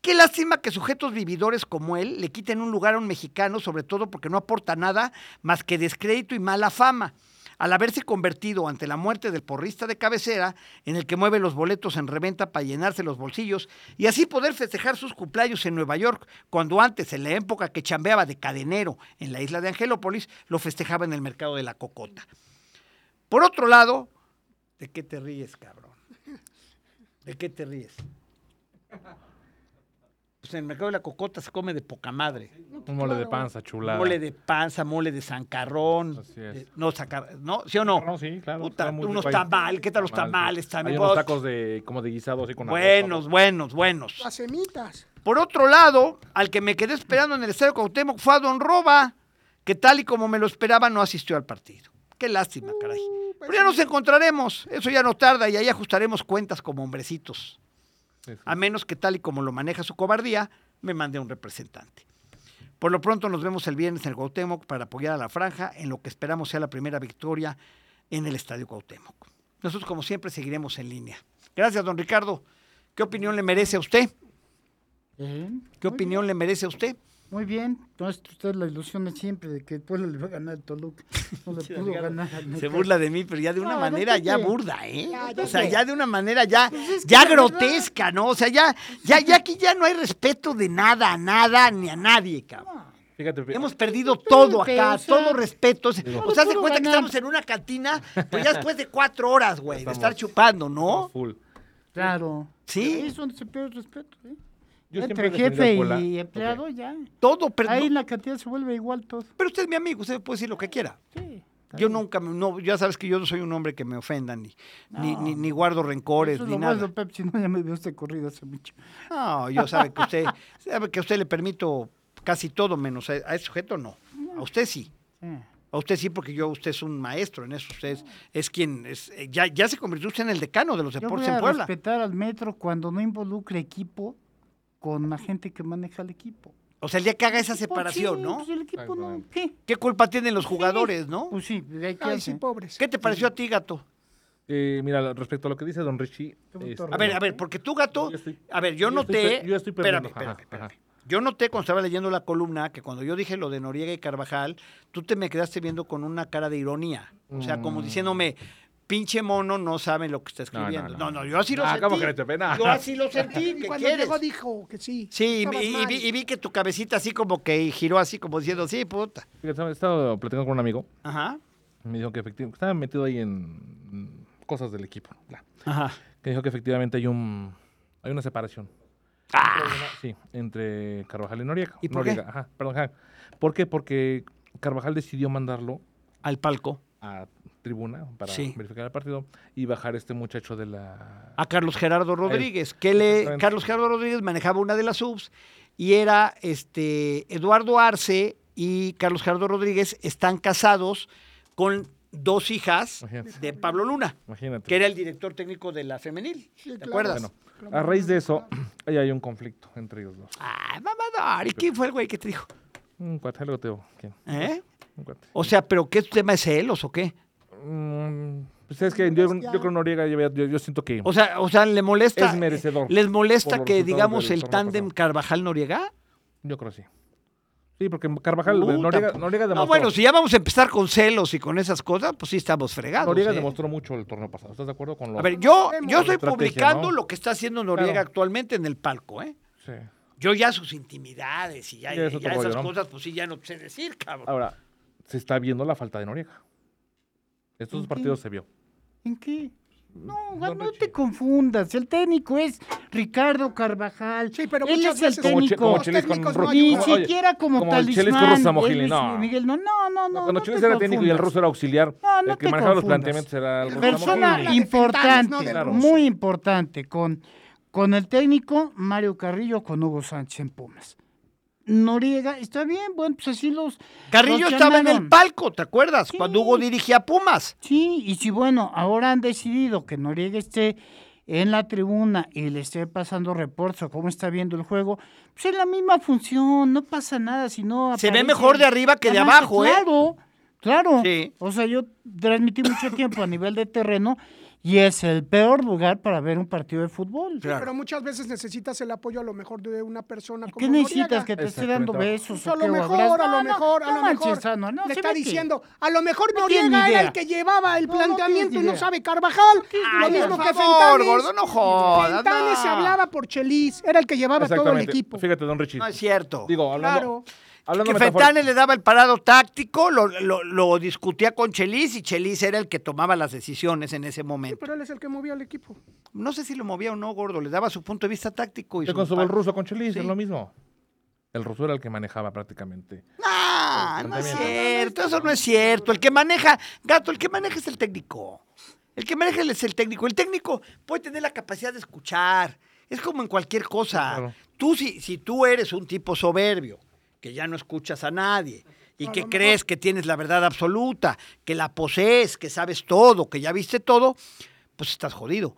Qué lástima que sujetos vividores como él le quiten un lugar a un mexicano, sobre todo porque no aporta nada más que descrédito y mala fama, al haberse convertido ante la muerte del porrista de cabecera, en el que mueve los boletos en reventa para llenarse los bolsillos y así poder festejar sus cumpleaños en Nueva York, cuando antes, en la época que chambeaba de cadenero en la isla de Angelópolis, lo festejaba en el mercado de la Cocota. Por otro lado, ¿de qué te ríes, cabrón? ¿De qué te ríes? Pues en el mercado de la Cocota se come de poca madre. Un mole de panza, chulada. Mole de panza, mole de zancarrón. Así es. eh, no, sacar, ¿no? ¿Sí o no? No, sí, claro. Puta, está muy unos rico ahí. tamales, ¿qué tal los sí. tamales también? Hay unos tacos de, como de guisado así con arroz, Buenos, buenos, buenos. Las semitas. Por otro lado, al que me quedé esperando en el estadio Cuauhtémoc fue a Don Roba, que tal y como me lo esperaba no asistió al partido. Qué lástima, caray. Pero ya nos encontraremos, eso ya no tarda y ahí ajustaremos cuentas como hombrecitos. A menos que tal y como lo maneja su cobardía, me mande un representante. Por lo pronto nos vemos el viernes en el Cuauhtémoc para apoyar a la franja en lo que esperamos sea la primera victoria en el Estadio Cuauhtémoc. Nosotros como siempre seguiremos en línea. Gracias, don Ricardo. ¿Qué opinión le merece a usted? ¿Qué opinión le merece a usted? Muy bien, entonces usted la ilusión de siempre de que el pueblo le va a ganar al Toluca. No le pudo ganar Se burla de mí, pero ya de una No, manera ya burda, ¿eh? Ya, O sea, ya de una manera ya, es que ya verdad- grotesca, ¿no? O sea, ya, ya, ya aquí ya no hay respeto de nada, a nada, ni a nadie, cabrón. Fíjate, Hemos perdido todo Pepe, acá, o sea, todo respeto. O sea, no o sea, le se pudo cuenta que estamos en una cantina, pues ya después de cuatro horas, güey, de estar chupando, ¿no? Full. Claro. Sí. Ahí es donde se pierde el respeto. ¿eh? Yo Entre jefe y empleado, ya. Todo, pero, Ahí no- la cantidad se vuelve igual todo. pero usted es mi amigo, usted puede decir lo que quiera. Sí. Yo nunca, me- no, ya sabes que yo no soy un hombre que me ofenda, ni, ni, No. ni, ni guardo rencores, Eso es ni lo nada. bueno, Pep, si no ya me vio usted corrido hace mucho. No, yo sabe que usted, sabe que a usted le permito casi todo, menos a, a ese sujeto no. A usted sí. Sí. A usted sí, porque yo, usted es un maestro en eso. Usted es, es quien, es, eh, ya, ya se convirtió usted en el decano de los Yo voy deportes en a Puebla. respetar al metro cuando no involucre equipo con la gente que maneja el equipo. O sea, el día que haga esa separación, sí, ¿no? Pues el equipo no. ¿Qué? ¿Qué culpa tienen los jugadores, no? Pues sí, hay que Ay, sí, pobres. ¿Qué te pareció a ti, gato? Eh, mira, respecto a lo que dice Don Richie. Este, A ver, a ver, porque tú, gato, estoy- a ver, yo noté, yo estoy espérame, perdiendo, espérame, espérame. ajá. Yo noté cuando estaba leyendo la columna que cuando yo dije lo de Noriega y Carvajal, tú te me quedaste viendo con una cara de ironía. O sea, como Mm. diciéndome, pinche mono, no sabe lo que está No, no, escribiendo. No, no, no. yo así lo Ah, sentí. ¿cómo Pepe? No. Yo así lo sentí, Y ¿qué cuando quieres? llegó dijo que sí. Sí, y, vi, y vi que tu cabecita así como que giró así como diciendo, sí, puta. Fíjate, he estado platicando con un amigo. Ajá, Me dijo que efectivamente estaba metido ahí en cosas del equipo. bla, ajá. Que dijo que efectivamente hay un hay una separación. Ah, Sí, entre Carvajal y Noriega. ¿Y por qué? Noriega, Ajá, perdón, ajá. ¿Por qué? Porque Carvajal decidió mandarlo al palco. a tribuna para Sí. verificar el partido y bajar este muchacho de la... a Carlos Gerardo Rodríguez, que le. Carlos Gerardo Rodríguez manejaba una de las subs y era este Eduardo Arce y Carlos Gerardo Rodríguez están casados con dos hijas Imagínate. de Pablo Luna, Imagínate. que era el director técnico de la femenil. ¿Te claro. acuerdas? Bueno, a raíz de eso, ahí hay un conflicto entre ellos dos. Ay, mamador, ¿y quién fue el güey que te dijo? Un cuate, luego te digo, ¿quién? ¿Eh? Un cuate. O sea, ¿pero qué tema de celos o qué? Mm, pues es que yo, yo creo Noriega, yo, siento que O sea, o sea, ¿le molesta? Es merecedor ¿Les molesta que, digamos, el tándem. Carvajal-Noriega? yo creo sí. Sí, porque Carvajal, Puta, Noriega, pues. Noriega No, demostró, bueno, si ya vamos a empezar con celos y con esas cosas, pues sí estamos fregados. Noriega ¿eh? demostró mucho el torneo pasado. ¿Estás de acuerdo con lo A ver, yo, yo estoy publicando ¿no? lo que está haciendo Noriega Claro. actualmente en el palco, ¿eh? Sí. Yo ya sus intimidades y ya, Ya es ya otro esas rollo, ¿no? cosas, pues sí, ya no sé decir, cabrón. Ahora, se está viendo la falta de Noriega. Estos dos partidos se vio. ¿En qué? No, no te confundas. El técnico es Ricardo Carvajal. Sí, pero Él es el Como, técnico. como con no Ni como- siquiera como, como con talismán. Es Luis no. Miguel, no, no, no, no. Cuando no Chelis te era técnico y el ruso era auxiliar, No, no el que te manejaba los planteamientos era el ruso Persona importante, muy importante, con, con el técnico Mario Carrillo, con Hugo Sánchez en Pumas. Noriega, está bien, bueno, pues así los. Carrillo los estaba en el palco, ¿te acuerdas? Sí. Cuando Hugo dirigía Pumas. Sí, y si bueno, ahora han decidido que Noriega esté en la tribuna y le esté pasando reportes o cómo está viendo el juego, pues es la misma función, no pasa nada si no Se ve mejor de arriba que de abajo, ¿eh? Claro, claro. Sí. O sea, yo transmití mucho tiempo a nivel de terreno y es el peor lugar para ver un partido de fútbol. Sí, Pero muchas veces necesitas el apoyo a lo mejor de una persona como ¿Qué necesitas? Noriega. ¿Que te esté dando besos? Pues o a lo mejor, a lo No, no, mejor, a no lo mejor. No, le está que- diciendo, a lo mejor No Noriega era el que llevaba el No, no planteamiento no idea. sabe Carvajal. lo mismo por que favor, Fentanes. gordo, no jodas, Fentanes no. se hablaba por Chelis, era el que llevaba todo el equipo. Fíjate, don Richie. No es cierto. Digo, hablando, Claro. Hablando que Fentanes le daba el parado táctico, lo, lo- lo discutía con Chelis y Chelis era el que tomaba las decisiones en ese Sí, momento. pero él es el que movía al equipo. No sé si lo movía o no, gordo, le daba su punto de vista táctico. Y su con su ruso con Chelis, Sí. es lo mismo. El ruso era el que manejaba prácticamente. No, no es cierto, eso no es cierto. El que maneja, gato, el que maneja es el técnico. El que maneja es el técnico. El técnico puede tener la capacidad de escuchar. Es como en cualquier cosa. Claro. Tú, si, si tú eres un tipo soberbio, que ya no escuchas a nadie, y que crees que tienes la verdad absoluta, que la posees, que sabes todo, que ya viste todo, pues estás jodido.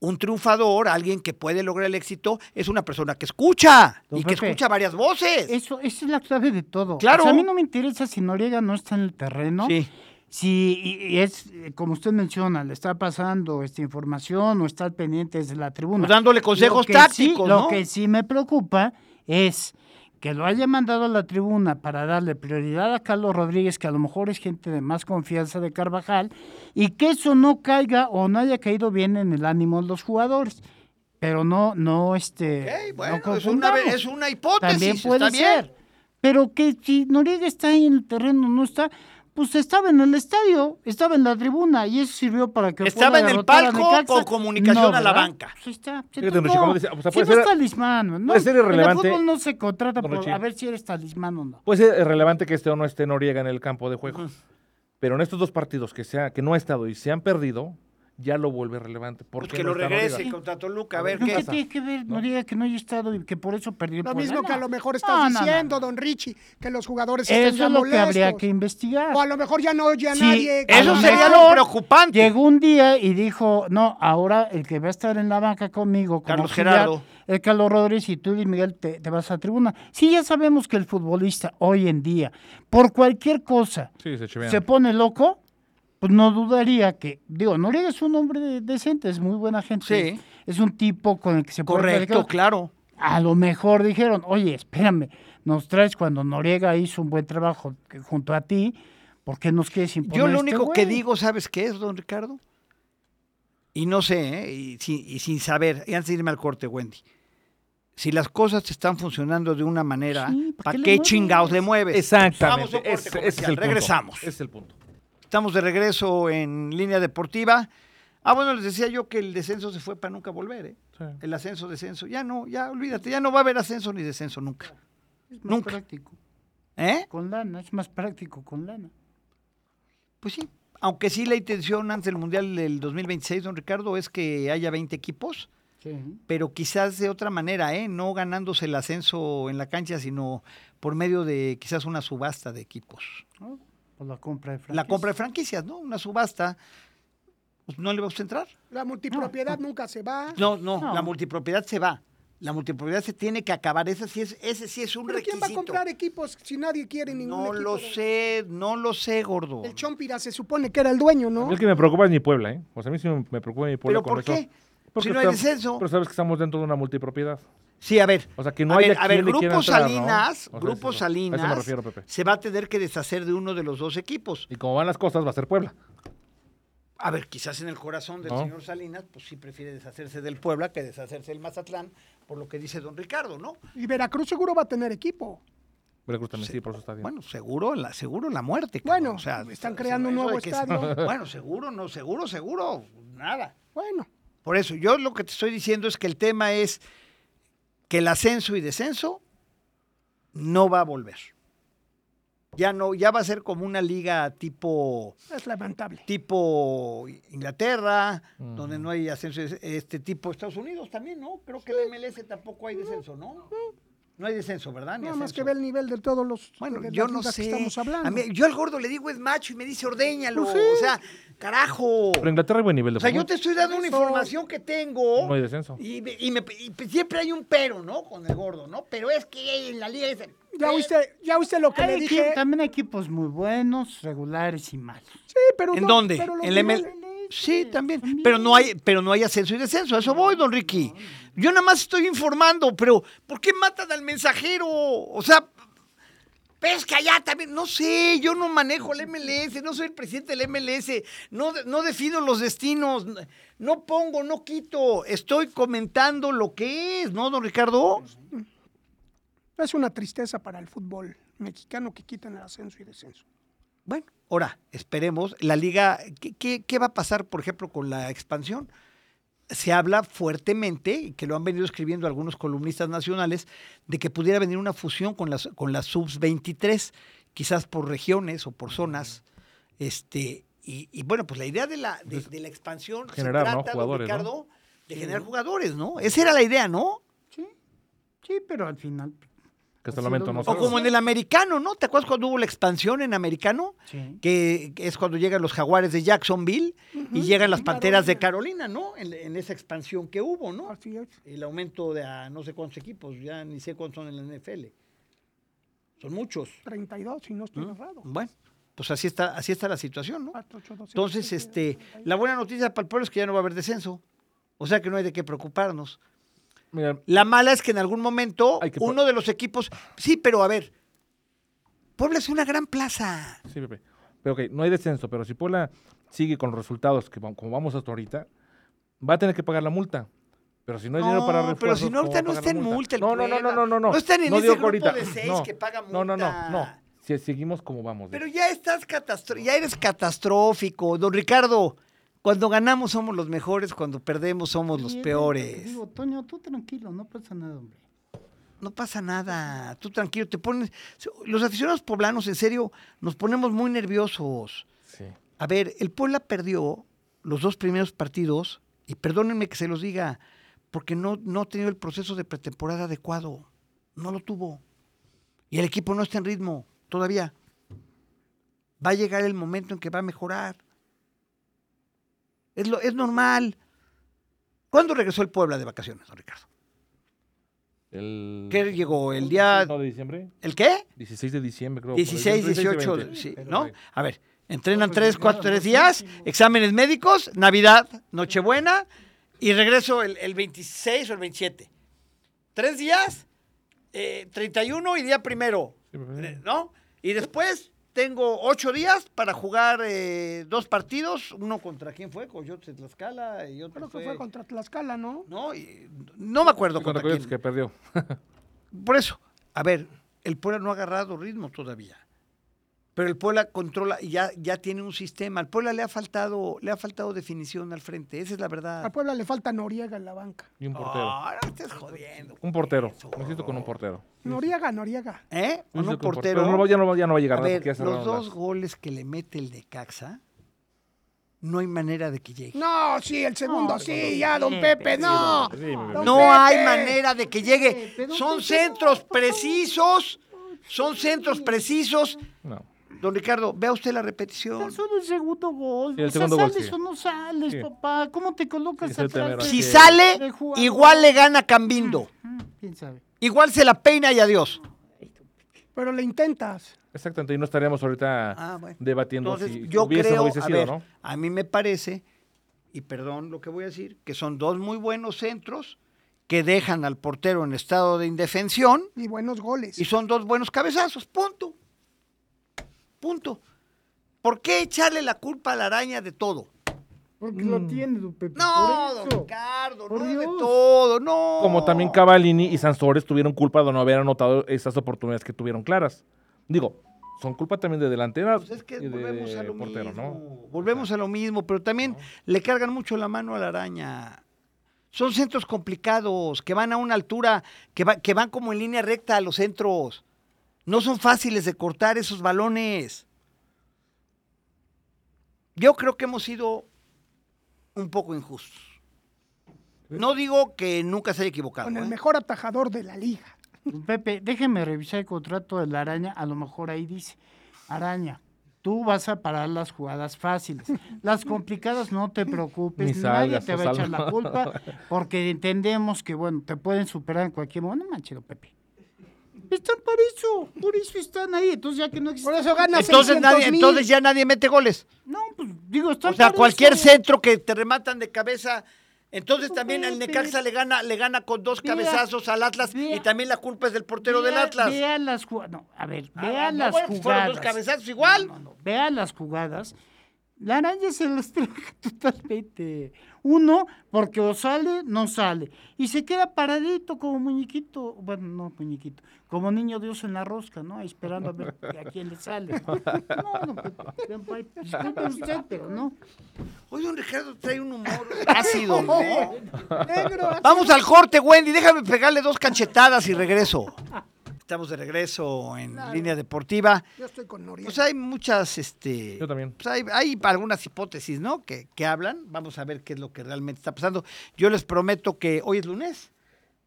Un triunfador, alguien que puede lograr el éxito, es una persona que escucha Don y que escucha varias voces. Eso, esa es la clave de todo. Claro. O sea, a mí no me interesa si Noriega no está en el terreno. Sí. Si y- es, como usted menciona, le está pasando esta información o está pendiente desde la tribuna. Pues dándole consejos tácticos, sí, ¿no? Lo que sí me preocupa es que lo haya mandado a la tribuna para darle prioridad a Carlos Rodríguez, que a lo mejor es gente de más confianza de Carvajal, y que eso no caiga o no haya caído bien en el ánimo de los jugadores. Pero no, no, este. Bueno, no es, una, confundamos. es una hipótesis. También puede está bien. ser. Pero que si Noriega está ahí en el terreno, no está, pues estaba en el estadio, estaba en la tribuna y eso sirvió para que Estaba en el palco con comunicación a la banca. Pues ahí está. se Fíjate, tocó. Richie, como dice, o sea, Sí, puede no es ser- talismán. ¿no? puede ser irrelevante. En el fútbol no se contrata por Richie. a ver si eres talismán o no. Puede ser irrelevante que esté o no esté Noriega en el campo de juego. Pero en estos dos partidos que, sea, que no ha estado y se han perdido, ya lo vuelve relevante. ¿Por Pues que no lo regrese contra Toluca, a A ver ¿Qué, qué. pasa? tiene que ver Noriega que no haya estado y que por eso perdió Lo mismo que a No. lo mejor estás No, no, no, diciendo, no. don Richie, que los jugadores estén Eso ya es lo que habría que investigar. O a lo mejor ya no oye a Sí, nadie. Eso sería lo preocupante. Llegó un día y dijo, no, ahora el que va a estar en la banca conmigo, como Carlos Gerardo. es Carlos Rodríguez y tú, Luis Miguel, te, te vas a tribuna. Sí, ya sabemos que el futbolista hoy en día, por cualquier cosa, Sí, se chivean. se pone loco, pues no dudaría que, digo, Noriega es un hombre de- decente, es muy buena gente. Sí. Es un tipo con el que se puede Correcto, claro. A lo mejor dijeron, oye, espérame, nos traes cuando Noriega hizo un buen trabajo junto a ti, ¿por qué nos quieres imponer Yo lo este único que digo, ¿sabes qué es, don Ricardo? Y no sé, ¿eh? y, sin, y sin saber, y antes de irme al corte, Wendy. Si las cosas están funcionando de una manera, Sí, ¿para ¿para qué qué, le mueves? chingados le mueves? Exactamente. Vamos a un corte ese- ese es el punto. regresamos. Ese es el punto. Estamos de regreso en línea deportiva. Ah, bueno, les decía yo que el descenso se fue para nunca volver, ¿eh? Sí. El ascenso, descenso. Ya no, ya olvídate, ya no va a haber ascenso ni descenso nunca. Es más Nunca. práctico. ¿Eh? Con lana, es más práctico con lana. Pues sí. Aunque sí la intención antes del Mundial del 2026, don Ricardo, es que haya 20 equipos, Sí. pero quizás de otra manera, ¿eh? No ganándose el ascenso en la cancha, sino por medio de quizás una subasta de equipos. ¿no? Por la compra de La franquicias. compra de franquicias, ¿no? Una subasta. Pues, ¿No le vamos a entrar? La multipropiedad nunca se va. No, no, No. la multipropiedad se va. La multipropiedad se tiene que acabar. Ese sí es, ese sí es un ¿Pero quién requisito. va a comprar equipos si nadie quiere ningún No equipo? lo de- sé, no lo sé, gordo. El Chompira se supone que era el dueño, ¿no? El que me preocupa es mi Puebla, ¿eh? O sea, a mí sí me preocupa mi Puebla ¿Pero con por eso. qué? Porque Si no hay descenso. Pero sabes que estamos dentro de una multipropiedad. Sí, a ver. O sea, que no a haya ver, a ver, Grupo entrar, ¿no? Salinas, O sea, Grupo es eso. A eso me Salinas refiero, Pepe. se va a tener que deshacer de uno de los dos equipos. Y como van las cosas, va a ser Puebla. A ver, quizás en el corazón del No. señor Salinas, pues sí prefiere deshacerse del Puebla que deshacerse del Mazatlán, por lo que dice don Ricardo, ¿no? Y Veracruz seguro va a tener equipo. Veracruz también, sí, por eso está bien. Bueno, seguro la, seguro la muerte. cabrón. Bueno, o sea, están creando un nuevo que- estadio. Bueno, seguro, no, seguro, seguro, nada. Bueno, Por eso, yo lo que te estoy diciendo es que el tema es que el ascenso y descenso no va a volver. Ya no, ya va a ser como una liga tipo, es lamentable. tipo Inglaterra, donde no hay ascenso, este tipo Estados Unidos también, ¿no? Creo que el MLS tampoco hay descenso, ¿no? No hay descenso, ¿verdad? Ni Nada más que ve el nivel de todos los Bueno, de yo no sé. que estamos hablando. A mí- yo al gordo le digo es macho y me dice ordéñalo. Pues sí. O sea, carajo. Pero Inglaterra hay buen nivel de O sea, yo te estoy dando una información que tengo. No hay descenso. Y, me- y me- y pues siempre hay un pero, ¿no? Con el gordo, ¿no? Pero es que en la liga es... ya oíste, ya oíste lo que Hay le. También hay equipos muy buenos, regulares y malos. Sí, pero ¿En no- dónde? pero En la ML... Sí, también. Pero no hay, pero no hay ascenso y descenso. A eso voy, don Ricky. Yo nada más estoy informando, pero ¿por qué matan al mensajero? O sea, pesca ya también. No sé, yo no manejo el MLS, no soy el presidente del MLS, no, no defino los destinos, no pongo, no quito. Estoy comentando lo que es, ¿no, don Ricardo? Es una tristeza para el fútbol mexicano que quiten el ascenso y descenso. Bueno, ahora, esperemos. La liga, ¿qué, qué, qué va a pasar, por ejemplo, con la expansión? Se habla fuertemente, y que lo han venido escribiendo algunos columnistas nacionales, de que pudiera venir una fusión con las, con las subs 23, quizás por regiones o por zonas. Este, y, y bueno, pues la idea de la, de, de la expansión Generar, se ¿no? trata, don Jugadores, ¿no? Ricardo, de generar jugadores, ¿no? Esa era la idea, ¿no? Sí, sí, pero al final. Que hasta el Así momento lo- no O como en el americano, ¿no? ¿Te acuerdas cuando hubo la expansión en americano? Sí. que es cuando llegan los jaguares de Jacksonville y llegan las panteras de Carolina, ¿no? En, en esa expansión que hubo, ¿no? Así es. El aumento de a no sé cuántos equipos, ya ni sé cuántos son en la NFL. Son muchos. 32, si no estoy ¿no? errado. Bueno, pues así está, así está la situación, ¿no? 4, 8, 12, Entonces, 17, este, la buena noticia para el pueblo es que ya no va a haber descenso. O sea que no hay de qué preocuparnos. Mira, La mala es que en algún momento que uno de los equipos, sí, pero a ver, Puebla es una gran plaza. sí, Pepe. Pero ok, no hay descenso, pero si Puebla sigue con los resultados que como vamos hasta ahorita, va a tener que pagar la multa. Pero si no hay dinero para No, refuerzos, pero si no, ¿cómo ahorita no está en multa el no, no, no, no, no, no, no. No están en ese digo que grupo ahorita. de seis no, que paga No, no, no, multa. no. Si seguimos como vamos. Pero ya estás catastro ya eres catastrófico, don Ricardo. Cuando ganamos somos los mejores, cuando perdemos somos los peores. Digo, Toño, tú tranquilo, no pasa nada, hombre. No pasa nada, tú tranquilo, te pones. Los aficionados poblanos, en serio, nos ponemos muy nerviosos. Sí. A ver, el Puebla perdió los dos primeros partidos, y perdónenme que se los diga, porque no, no ha tenido el proceso de pretemporada adecuado. No lo tuvo. Y el equipo no está en ritmo todavía. Va a llegar el momento en que va a mejorar. Es, lo, es normal. ¿Cuándo regresó el Puebla de vacaciones, don Ricardo? El... ¿Qué llegó? ¿El día- No, de diciembre. ¿El qué? 16 de diciembre, creo. 16, por ahí, 18, 20. sí, ¿no? A ver, entrenan pues, tres, llegaron cuatro, tres los días, últimos. exámenes médicos, Navidad, Nochebuena y regreso el, el 26 o el 27. Tres días, eh, 31 y día primero, eh, ¿no? Y después tengo ocho días para jugar eh, dos partidos, uno contra quién fue, Coyotes de Tlaxcala y otro Creo que fue, fue contra Tlaxcala, ¿no? ¿no? Y no me acuerdo Contra contra Coyotes quién. que perdió. Por eso, a ver, el Puebla no ha agarrado ritmo todavía. Pero el Puebla controla y ya, ya tiene un sistema. Al Puebla le ha faltado, le ha faltado definición al frente. Esa es la verdad. A Puebla le falta Noriega en la banca. Y un portero. Ah, no estés jodiendo. Un portero. Eso. Necesito con un portero. Noriega, Noriega. ¿Eh? ¿O Necesito no con un portero? Pero no, ya, no, ya no va a llegar a nada ver, los dos las- goles que le mete el de Caxa no hay manera de que llegue. No, sí, el segundo, sí, ya, don Pepe, no. Sí, mi Don No hay manera de que llegue. Son Pepe, centros precisos. Son centros precisos. No. Don Ricardo, vea usted la repetición. Tan solo el segundo gol. Sí, el o sea, segundo gol, ¿sales sí. o no sales, Sí. papá? ¿Cómo te colocas atrás? Si que- sale, igual le gana Cambindo. Mm, ¿Quién sabe? Igual se la peina y adiós. Pero le intentas. Exactamente, y no estaríamos ahorita Ah, bueno. debatiendo Entonces, si yo hubiese o no creo, hubiese a sido, ver, ¿no? a mí me parece, y perdón lo que voy a decir, que son dos muy buenos centros que dejan al portero en estado de indefensión Y buenos goles. y son dos buenos cabezazos, punto. Punto. ¿Por qué echarle la culpa a la araña de todo? Porque lo tiene, don Pepe. No, don. Ricardo, Por no es de Dios. todo, no. Como también Cavallini y Sansores tuvieron culpa de no haber anotado esas oportunidades que tuvieron claras. Digo, son culpa también de delantera Pues es que y de volvemos a lo portero, mismo. ¿no? Volvemos a lo mismo, pero también le cargan mucho la mano a la araña. Son centros complicados, que van a una altura, que, va- que van como en línea recta a los centros. No son fáciles de cortar esos balones. Yo creo que hemos sido un poco injustos. No digo que nunca se haya equivocado. Con el ¿eh? mejor atajador de la liga. Pepe, déjeme revisar el contrato de la araña. A lo mejor ahí dice, araña, tú vas a parar las jugadas fáciles. Las complicadas no te preocupes, Ni nadie salgas, te va a echar la culpa, porque entendemos que, bueno, te pueden superar en cualquier momento. No manches, Pepe. Están por eso, por eso están ahí. Entonces, ya que no existe. Por eso gana Entonces, 600 nadie, entonces ya nadie mete goles. No, pues digo, están O sea, por cualquier eso. centro que te rematan de cabeza. Entonces No, también el. Necaxa le gana, le gana con dos Vea, cabezazos al Atlas vea. y también la culpa es del portero del Atlas. Vea las jugadas. No, a ver, Ah, vea no, las bueno, jugadas. fueron dos cabezazos igual. No, no, no, Vea las jugadas. La araña se las traga totalmente. Uno, porque o sale, no sale. Y se queda paradito como muñequito. Bueno, no muñequito. Como niño Dios en la rosca, ¿no? Esperando a ver a quién le sale. No, no, pues, disculpe usted, pero no. Oye, don Ricardo trae un humor ácido. ¿eh? Negro. Vamos al corte, Wendy. Déjame pegarle dos cachetadas y regreso. Estamos de regreso en línea deportiva. Yo estoy con Noriega. Pues hay muchas, este... Yo también. pues hay, hay algunas hipótesis, ¿no? Que, que hablan. Vamos a ver qué es lo que realmente está pasando. Yo les prometo que hoy es lunes.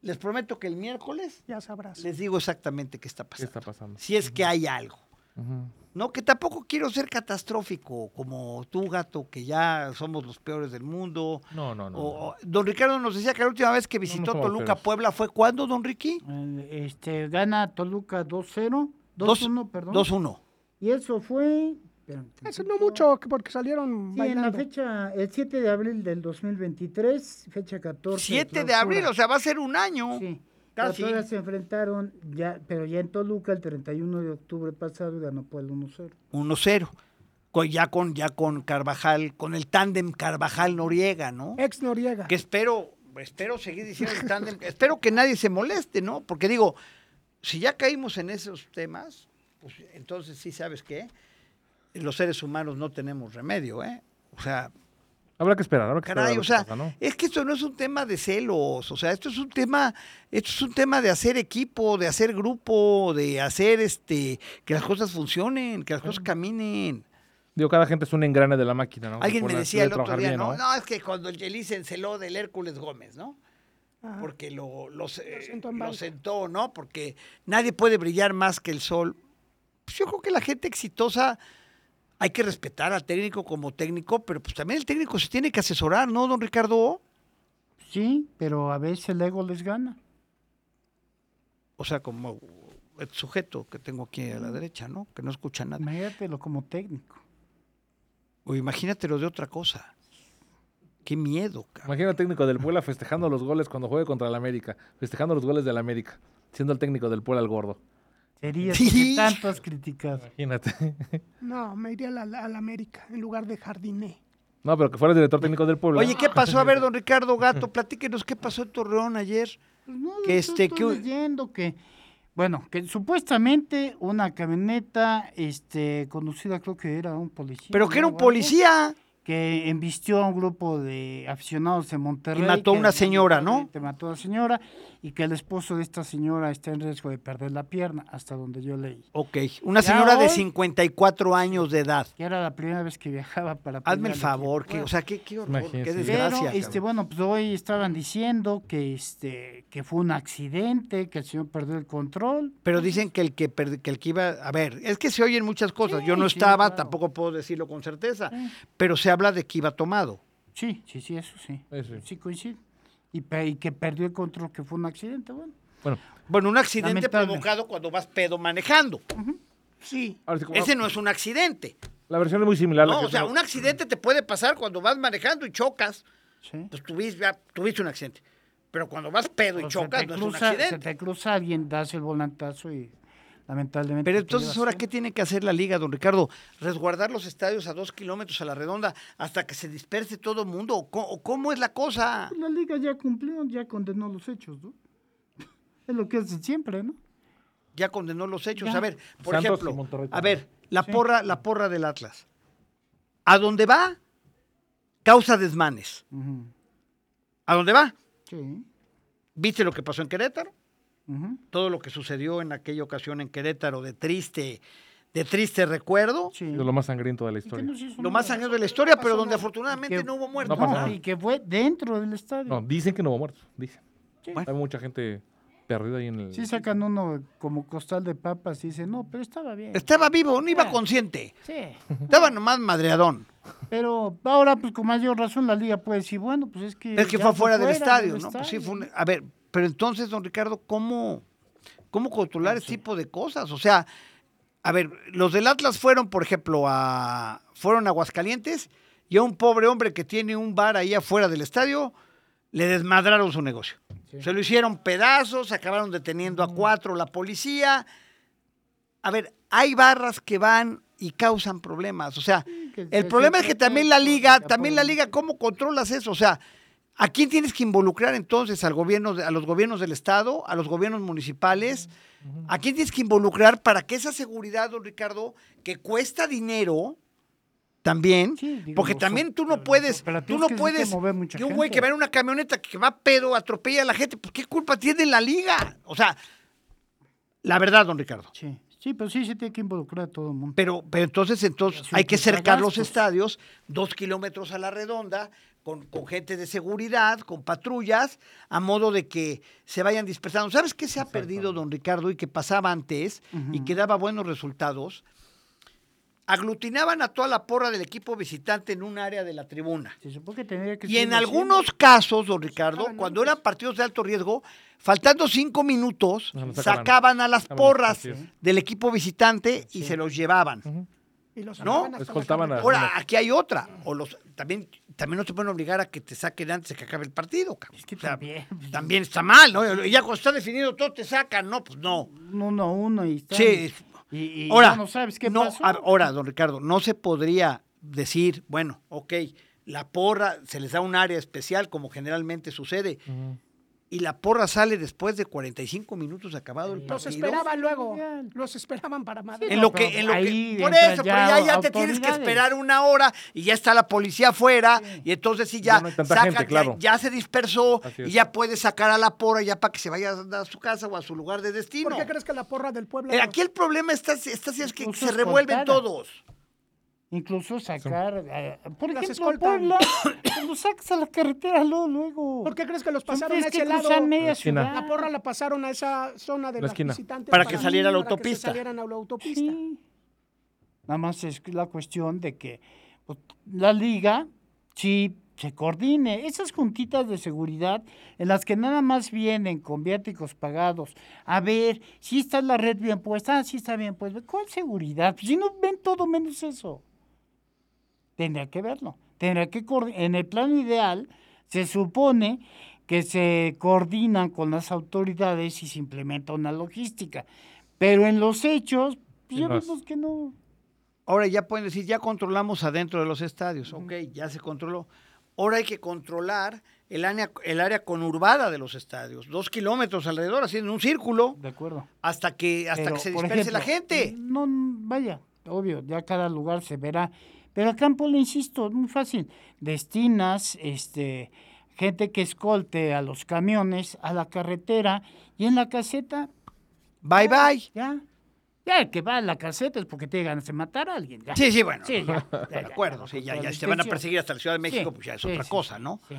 Les prometo que el miércoles ya sabrás. les digo exactamente qué está ¿Qué pasando. está pasando? Si es que hay algo. Ujú. No, que tampoco quiero ser catastrófico como tú, gato, que ya somos los peores del mundo. No, no, no. O- don Ricardo nos decía que la última vez que visitó somos Toluca, peores. Puebla, ¿fue cuándo, don Ricky? Eh, Este, gana Toluca 2-0. 2-1, perdón. 2-1. Y eso fue. espérame Eso no mucho, que porque salieron Sí, en la bailando. fecha, el 7 de abril del 2023, fecha 14. 7 de abril, o sea, va a ser un año. Sí. Casi. Las horas se enfrentaron, ya, pero ya en Toluca el 31 de octubre pasado ganó Puebla 1-0. 1-0. Con- ya, con, ya con Carvajal, con el tándem Carvajal-Noriega, ¿no? Ex Noriega. Que espero, espero seguir diciendo el tándem, espero que nadie se moleste, ¿no? Porque digo, si ya caímos en esos temas, pues entonces sí sabes qué, los seres humanos no tenemos remedio, ¿eh? O sea, Habrá que esperar, habrá que esperar caray, ver o sea, pasa, ¿no? es que esto no es un tema de celos, o sea, esto es un tema, esto es un tema de hacer equipo, de hacer grupo, de hacer este, que las cosas funcionen, que las cosas caminen. Digo, cada gente es un engrane de la máquina, ¿no? Alguien me decía el otro día, bien, ¿no? No, es que cuando el se enceló del Hércules Gómez, ¿no? Ajá. Porque lo, lo, se- sentó en lo sentó, ¿no? Porque nadie puede brillar más que el sol. Pues yo creo que la gente exitosa hay que respetar al técnico como técnico, pero pues también el técnico se tiene que asesorar, ¿no, don Ricardo? Sí, pero a veces el ego les gana. O sea, como el sujeto que tengo aquí a la derecha, ¿no? Que no escucha nada. Imagínatelo como técnico. O imagínatelo de otra cosa. Qué miedo, cabrón. Imagina al técnico del Puebla festejando los goles cuando juegue contra el América. Festejando los goles del América. Siendo el técnico del Puebla el gordo. Sería Sí. tanto has criticado. Imagínate. No, me iría al, al América en lugar de Jardiné. No, pero que fuera el director técnico del Puebla. Oye, ¿qué pasó? A ver, don Ricardo Gato, platíquenos qué pasó en Torreón ayer. Pues no, Que yo este, estoy que- leyendo que, bueno, que supuestamente una camioneta, este, conducida creo que era un policía. Pero que era un algo, policía. Que embistió a un grupo de aficionados de Monterrey. mató a una señora, ¿no? Te mató a una señora y que el esposo de esta señora está en riesgo de perder la pierna, hasta donde yo leí. Ok, una Ya señora de hoy- 54 años de edad. Que era la primera vez que viajaba para Hazme el favor, que, o sea, qué, qué horror, qué Pero, desgracia. Pero, este, bueno, pues hoy estaban diciendo que, este, que fue un accidente, que el señor perdió el control. Pero dicen que el que, per- que el que iba, a ver, es que se oyen muchas cosas. Yo no sí, estaba, claro. tampoco puedo decirlo con certeza, Sí. pero se habla de que iba tomado. Sí, sí, sí, eso sí. Eso sí. Coincide. Y, que perdió el control, que fue un accidente, bueno. Bueno, Bueno, un accidente provocado cuando vas pedo manejando. Sí. ahora sí, como- Ese no es un accidente. la versión es muy similar. a la No, que o sea, un accidente te puede pasar cuando vas manejando y chocas. Sí. Pues tuviste, ya tuviste un accidente. Pero cuando vas pedo y O chocas, no es un cruza- Se accidente. te cruza alguien, das el volantazo y lamentablemente. Pero entonces, ¿ahora qué tiene que hacer la liga, don Ricardo? ¿Resguardar los estadios a dos kilómetros a la redonda hasta que se disperse todo el mundo? ¿O cómo es la cosa? Pues La liga ya cumplió, ya condenó los hechos, ¿no? Es lo que hace siempre, ¿no? Ya condenó los hechos. Ya. A ver, por Santos ejemplo, a ver, la Sí. porra, la porra del Atlas. A dónde va, causa desmanes. ¿A dónde va? Sí. ¿Viste lo que pasó en Querétaro? Todo lo que sucedió en aquella ocasión en Querétaro de triste, de triste recuerdo. Sí. Es lo más sangriento de la historia. Lo más sangriento de la historia, pero donde nada. afortunadamente Que- no hubo muertos. No y que fue dentro del estadio. No, dicen que no hubo muertos. Dicen. Sí. Hay mucha gente perdida ahí en el. Sí sacan uno como costal de papas y dicen, no, pero estaba bien. Estaba vivo, no iba Ah. consciente. Sí. Estaba nomás madreadón. Pero ahora, pues con mayor razón, la liga puede decir, bueno, pues es que. Es que fue fuera del estadio, ¿no? Pues sí, fue un- A ver, pero entonces, don Ricardo, ¿cómo, cómo controlar ese tipo de cosas? O sea, a ver, los del Atlas fueron, por ejemplo, a fueron a Aguascalientes y a un pobre hombre que tiene un bar ahí afuera del estadio, le desmadraron su negocio. Se lo hicieron pedazos, acabaron deteniendo a cuatro la policía. A ver, hay barras que van y causan problemas. O sea, el problema es que también la liga, también la liga, ¿cómo controlas eso? O sea, ¿a quién tienes que involucrar entonces? ¿Al gobierno, a los gobiernos del estado, a los gobiernos municipales? ¿A quién tienes que involucrar para que esa seguridad, don Ricardo, que cuesta dinero también? Sí, digo, porque también tú no puedes, tú operativos no que puedes, necesita mover mucha que un güey que va en una camioneta que va pedo, atropella a la gente, pues ¿qué culpa tiene la liga? O sea, la verdad, don Ricardo. Sí, sí, pero sí se tiene que involucrar a todo el mundo. Pero, pero entonces, entonces hay que cercar los estadios dos kilómetros a la redonda, con, con gente de seguridad, con patrullas, a modo de que se vayan dispersando. ¿Sabes qué se ha perdido, don Ricardo, y que pasaba antes y que daba buenos resultados? Aglutinaban a toda la porra del equipo visitante en un área de la tribuna. Se supone que tendría que Y en algunos casos, don Ricardo, Sacaban cuando antes. eran partidos de alto riesgo, faltando cinco minutos, sacaban. sacaban a las porras del equipo visitante y se los llevaban. Y los ¿No? Escoltaban a-. Ahora, aquí hay otra. O los, también, también no te pueden obligar a que te saquen antes de que acabe el partido. cabrón. Es que O sea, también. también está mal, ¿no? Y ya cuando está definido todo te sacan, no, pues no. Un uno a uno y está. Sí. Y, y Ahora, no sabes qué no, pasó. ahora, don Ricardo, no se podría decir, bueno, ok, la porra se les da un área especial como generalmente sucede. Y la porra sale después de 45 minutos acabado el Los partido. esperaban luego. Bien. Los esperaban para madre. En lo que, en lo que, por eso, ya pero ya, ya te tienes que esperar una hora y ya está la policía afuera y entonces sí ya, Ya no hay tanta saca- gente, ya- claro. ya, se dispersó y ya puedes sacar a la porra ya para que se vaya a su casa o a su lugar de destino. ¿Por qué crees que la porra del pueblo? Eh, Aquí el problema está, está así es que Incluso se revuelven todos. Incluso sacar. eh, por Las ejemplo, escoltan. Puebla, cuando sacas a la carretera luego. luego. ¿Por qué crees que los pasaron a ese lado? media La. La porra la pasaron a esa zona de La los esquina. visitantes Para que saliera a la para que se autopista. salieran a la autopista. Sí. Nada más es la cuestión de que pues, la liga sí se coordine. Esas juntitas de seguridad en las que nada más vienen con viáticos pagados. A ver, si está la red bien puesta, ah, sí está bien puesta. ¿Cuál seguridad? Pues si no ven todo menos eso. Tendría que verlo. Tendría que en el plano ideal se supone que se coordinan con las autoridades y se implementa una logística. Pero en los hechos, pues ya vemos que no. Ahora ya pueden decir, ya controlamos adentro de los estadios. Ok, ya se controló. Ahora hay que controlar el área, el área conurbada de los estadios. Dos kilómetros alrededor, así en un círculo, De acuerdo. hasta que, hasta Pero, que se disperse la gente. No, vaya, obvio, ya cada lugar se verá. Pero acá en Puebla, insisto, es muy fácil. Destinas, este, gente que escolte a los camiones, a la carretera, y en la caseta, Bye, bye. ya. Ya, el que va a la caseta es porque tiene ganas de matar a alguien. ya. Sí, sí, bueno. Sí, ya, ya, De acuerdo, ya, sí, ya, te van a perseguir hasta la Ciudad de México, Sí, pues ya es sí, otra sí, cosa, ¿no? sí.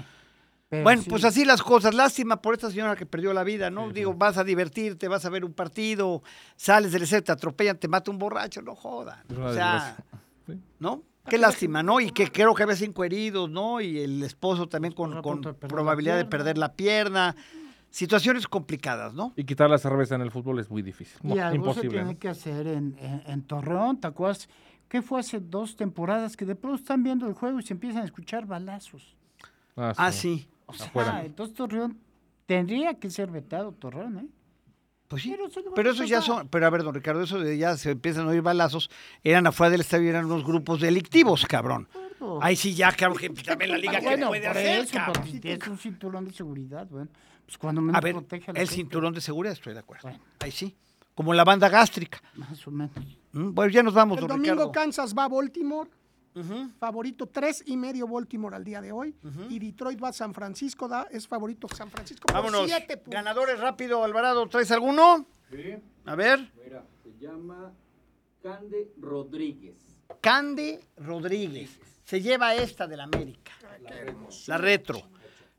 Pero Bueno, sí, pues así las cosas. Lástima por esta señora que perdió la vida, ¿no? Digo, vas a divertirte, vas a ver un partido, sales del escenario, te atropellan, te mata un borracho, no jodan. O sea. Sí. ¿no? Qué lástima, ¿no? Y que creo que había cinco heridos, ¿no? Y el esposo también con, de probabilidad de perder la pierna. Situaciones complicadas, ¿no? Y quitar la cerveza en el fútbol es muy difícil. Y No, algo se imposible. tiene ¿no? que hacer en, en- en Torreón, ¿te acuerdas? ¿Qué fue hace dos temporadas que de pronto están viendo el juego y se empiezan a escuchar balazos? Ah, sí. O sea, entonces Torreón tendría que ser vetado Torreón, ¿eh? Pues sí. Pero eso Pero ya son, pero a ver, don Ricardo, eso de ya se empiezan a oír balazos, eran afuera del estadio, eran unos grupos delictivos, cabrón. Ahí sí ya, cabrón, que también la liga, ¿qué bueno, puede por hacer, eso, cabrón? tienes un cinturón de seguridad, bueno, pues cuando menos A ver, protege a la el gente, cinturón de seguridad, estoy de acuerdo. Bueno. Ahí sí. Como la banda gástrica. Más o menos. Mm, Bueno, ya nos vamos, El don domingo Ricardo. Kansas va a Baltimore. Favorito tres y medio Baltimore al día de hoy. Y Detroit va a San Francisco. Da, es favorito San Francisco por Vámonos. siete puntos. Ganadores rápido, Alvarado, ¿traes alguno? Sí. A ver. Mira, se llama Cande Rodríguez. Cande Rodríguez. Se lleva esta del América. La retro.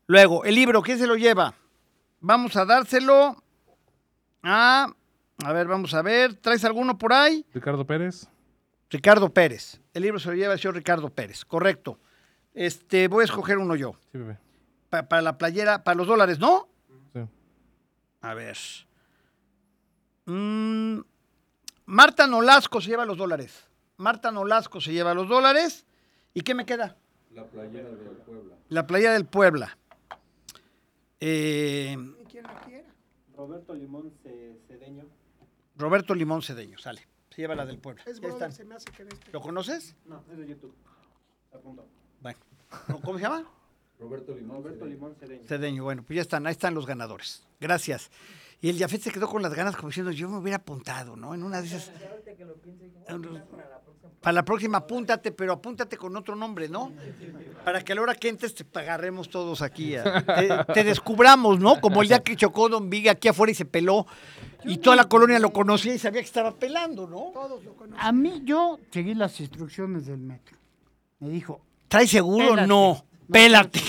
Luego, el libro, ¿quién se lo lleva? Vamos a dárselo a. A ver, vamos a ver. ¿Traes alguno por ahí? Ricardo Pérez. Ricardo Pérez. El libro se lo lleva el señor Ricardo Pérez. Correcto. Este, voy a escoger uno yo. Sí, bebé. Pa- para la playera, para los dólares, ¿no? Sí. A ver. Mm, Marta Nolasco se lleva los dólares. Marta Nolasco se lleva los dólares. ¿Y qué me queda? La playera del Puebla. La playa del Puebla. Eh. Roberto Limón Ce- Cedeño. Roberto Limón Cedeño, sale. Se lleva la del Puebla. Es brother, están. se me hace que de este. ¿Lo conoces? No, es de YouTube. Apunto. Bueno. ¿Cómo se llama? Roberto Limón. Roberto Cedeño. Limón Cedeño. Cedeño. Bueno, pues ya están. Ahí están los ganadores. Gracias. Y el Jafet se quedó con las ganas como diciendo, yo me hubiera apuntado, ¿no? En una de esas... Para la próxima apúntate, pero apúntate con otro nombre, ¿no? Para que a la hora que entres te agarremos todos aquí. a- te, te descubramos, ¿no? Como el día que chocó Don Viga aquí afuera y se peló. Y toda la colonia lo conocía y sabía que estaba pelando, ¿no? Todos lo. A mí, yo seguí las instrucciones del metro. Me dijo, ¿Trae seguro? Pélate. No. Pélate.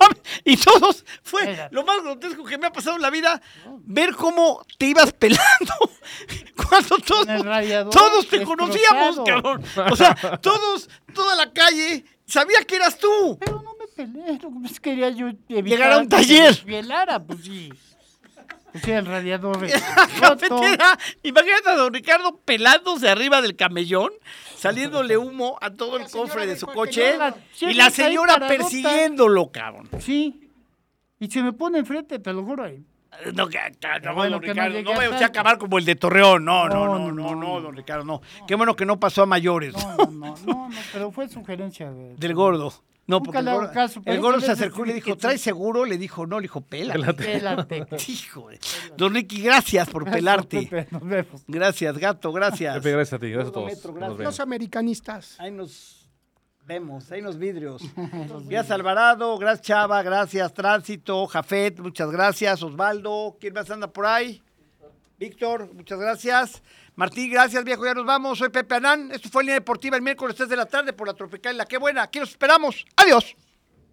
mames. y todos, fue Pélate. lo más grotesco que me ha pasado en la vida, ver cómo te ibas pelando. Cuando todos, radiador todos te conocíamos, cabrón. O sea, todos, toda la calle sabía que eras tú. pero no me peleé, no, quería yo evitar Llegar a un que taller. desvielara, pues sí. Sí, el radiador. Cafetera. Imagínate a don Ricardo pelándose arriba del camellón, saliéndole humo a todo el cofre de su coche y la señora persiguiéndolo, cabrón. Sí. Y se me pone enfrente, te lo juro. ahí. No, que, que- no, bueno don que no Ricardo, no a vaya usted a acabar como el de Torreón. No, no, no, No, no, no, no, no. don Ricardo, no. Qué bueno que no pasó a mayores. No, no, no, no, no, pero fue sugerencia de... Del gordo. No, Nunca porque el le hago gordo, caso, el gordo se acercó y le dijo, que ¿traes sí. seguro? Le dijo, no, le dijo, pélate. Pélate. Hijo de- Don Ricky, gracias por pelarte. Pepe, nos vemos. Gracias, gato, gracias. Pepe, gracias a ti. Gracias a todos. Metro, gracias. Los americanistas. Ahí nos vemos, ahí nos vidrios. Gracias Alvarado, gracias Chava, gracias Tránsito, Jafet, muchas gracias. Osvaldo, ¿quién más anda por ahí? Víctor, muchas gracias. Martín, gracias viejo, ya nos vamos. Soy Pepe Anán. Esto fue Línea Deportiva el miércoles 3 de la tarde por la Tropical La Qué Buena. Aquí los esperamos. Adiós.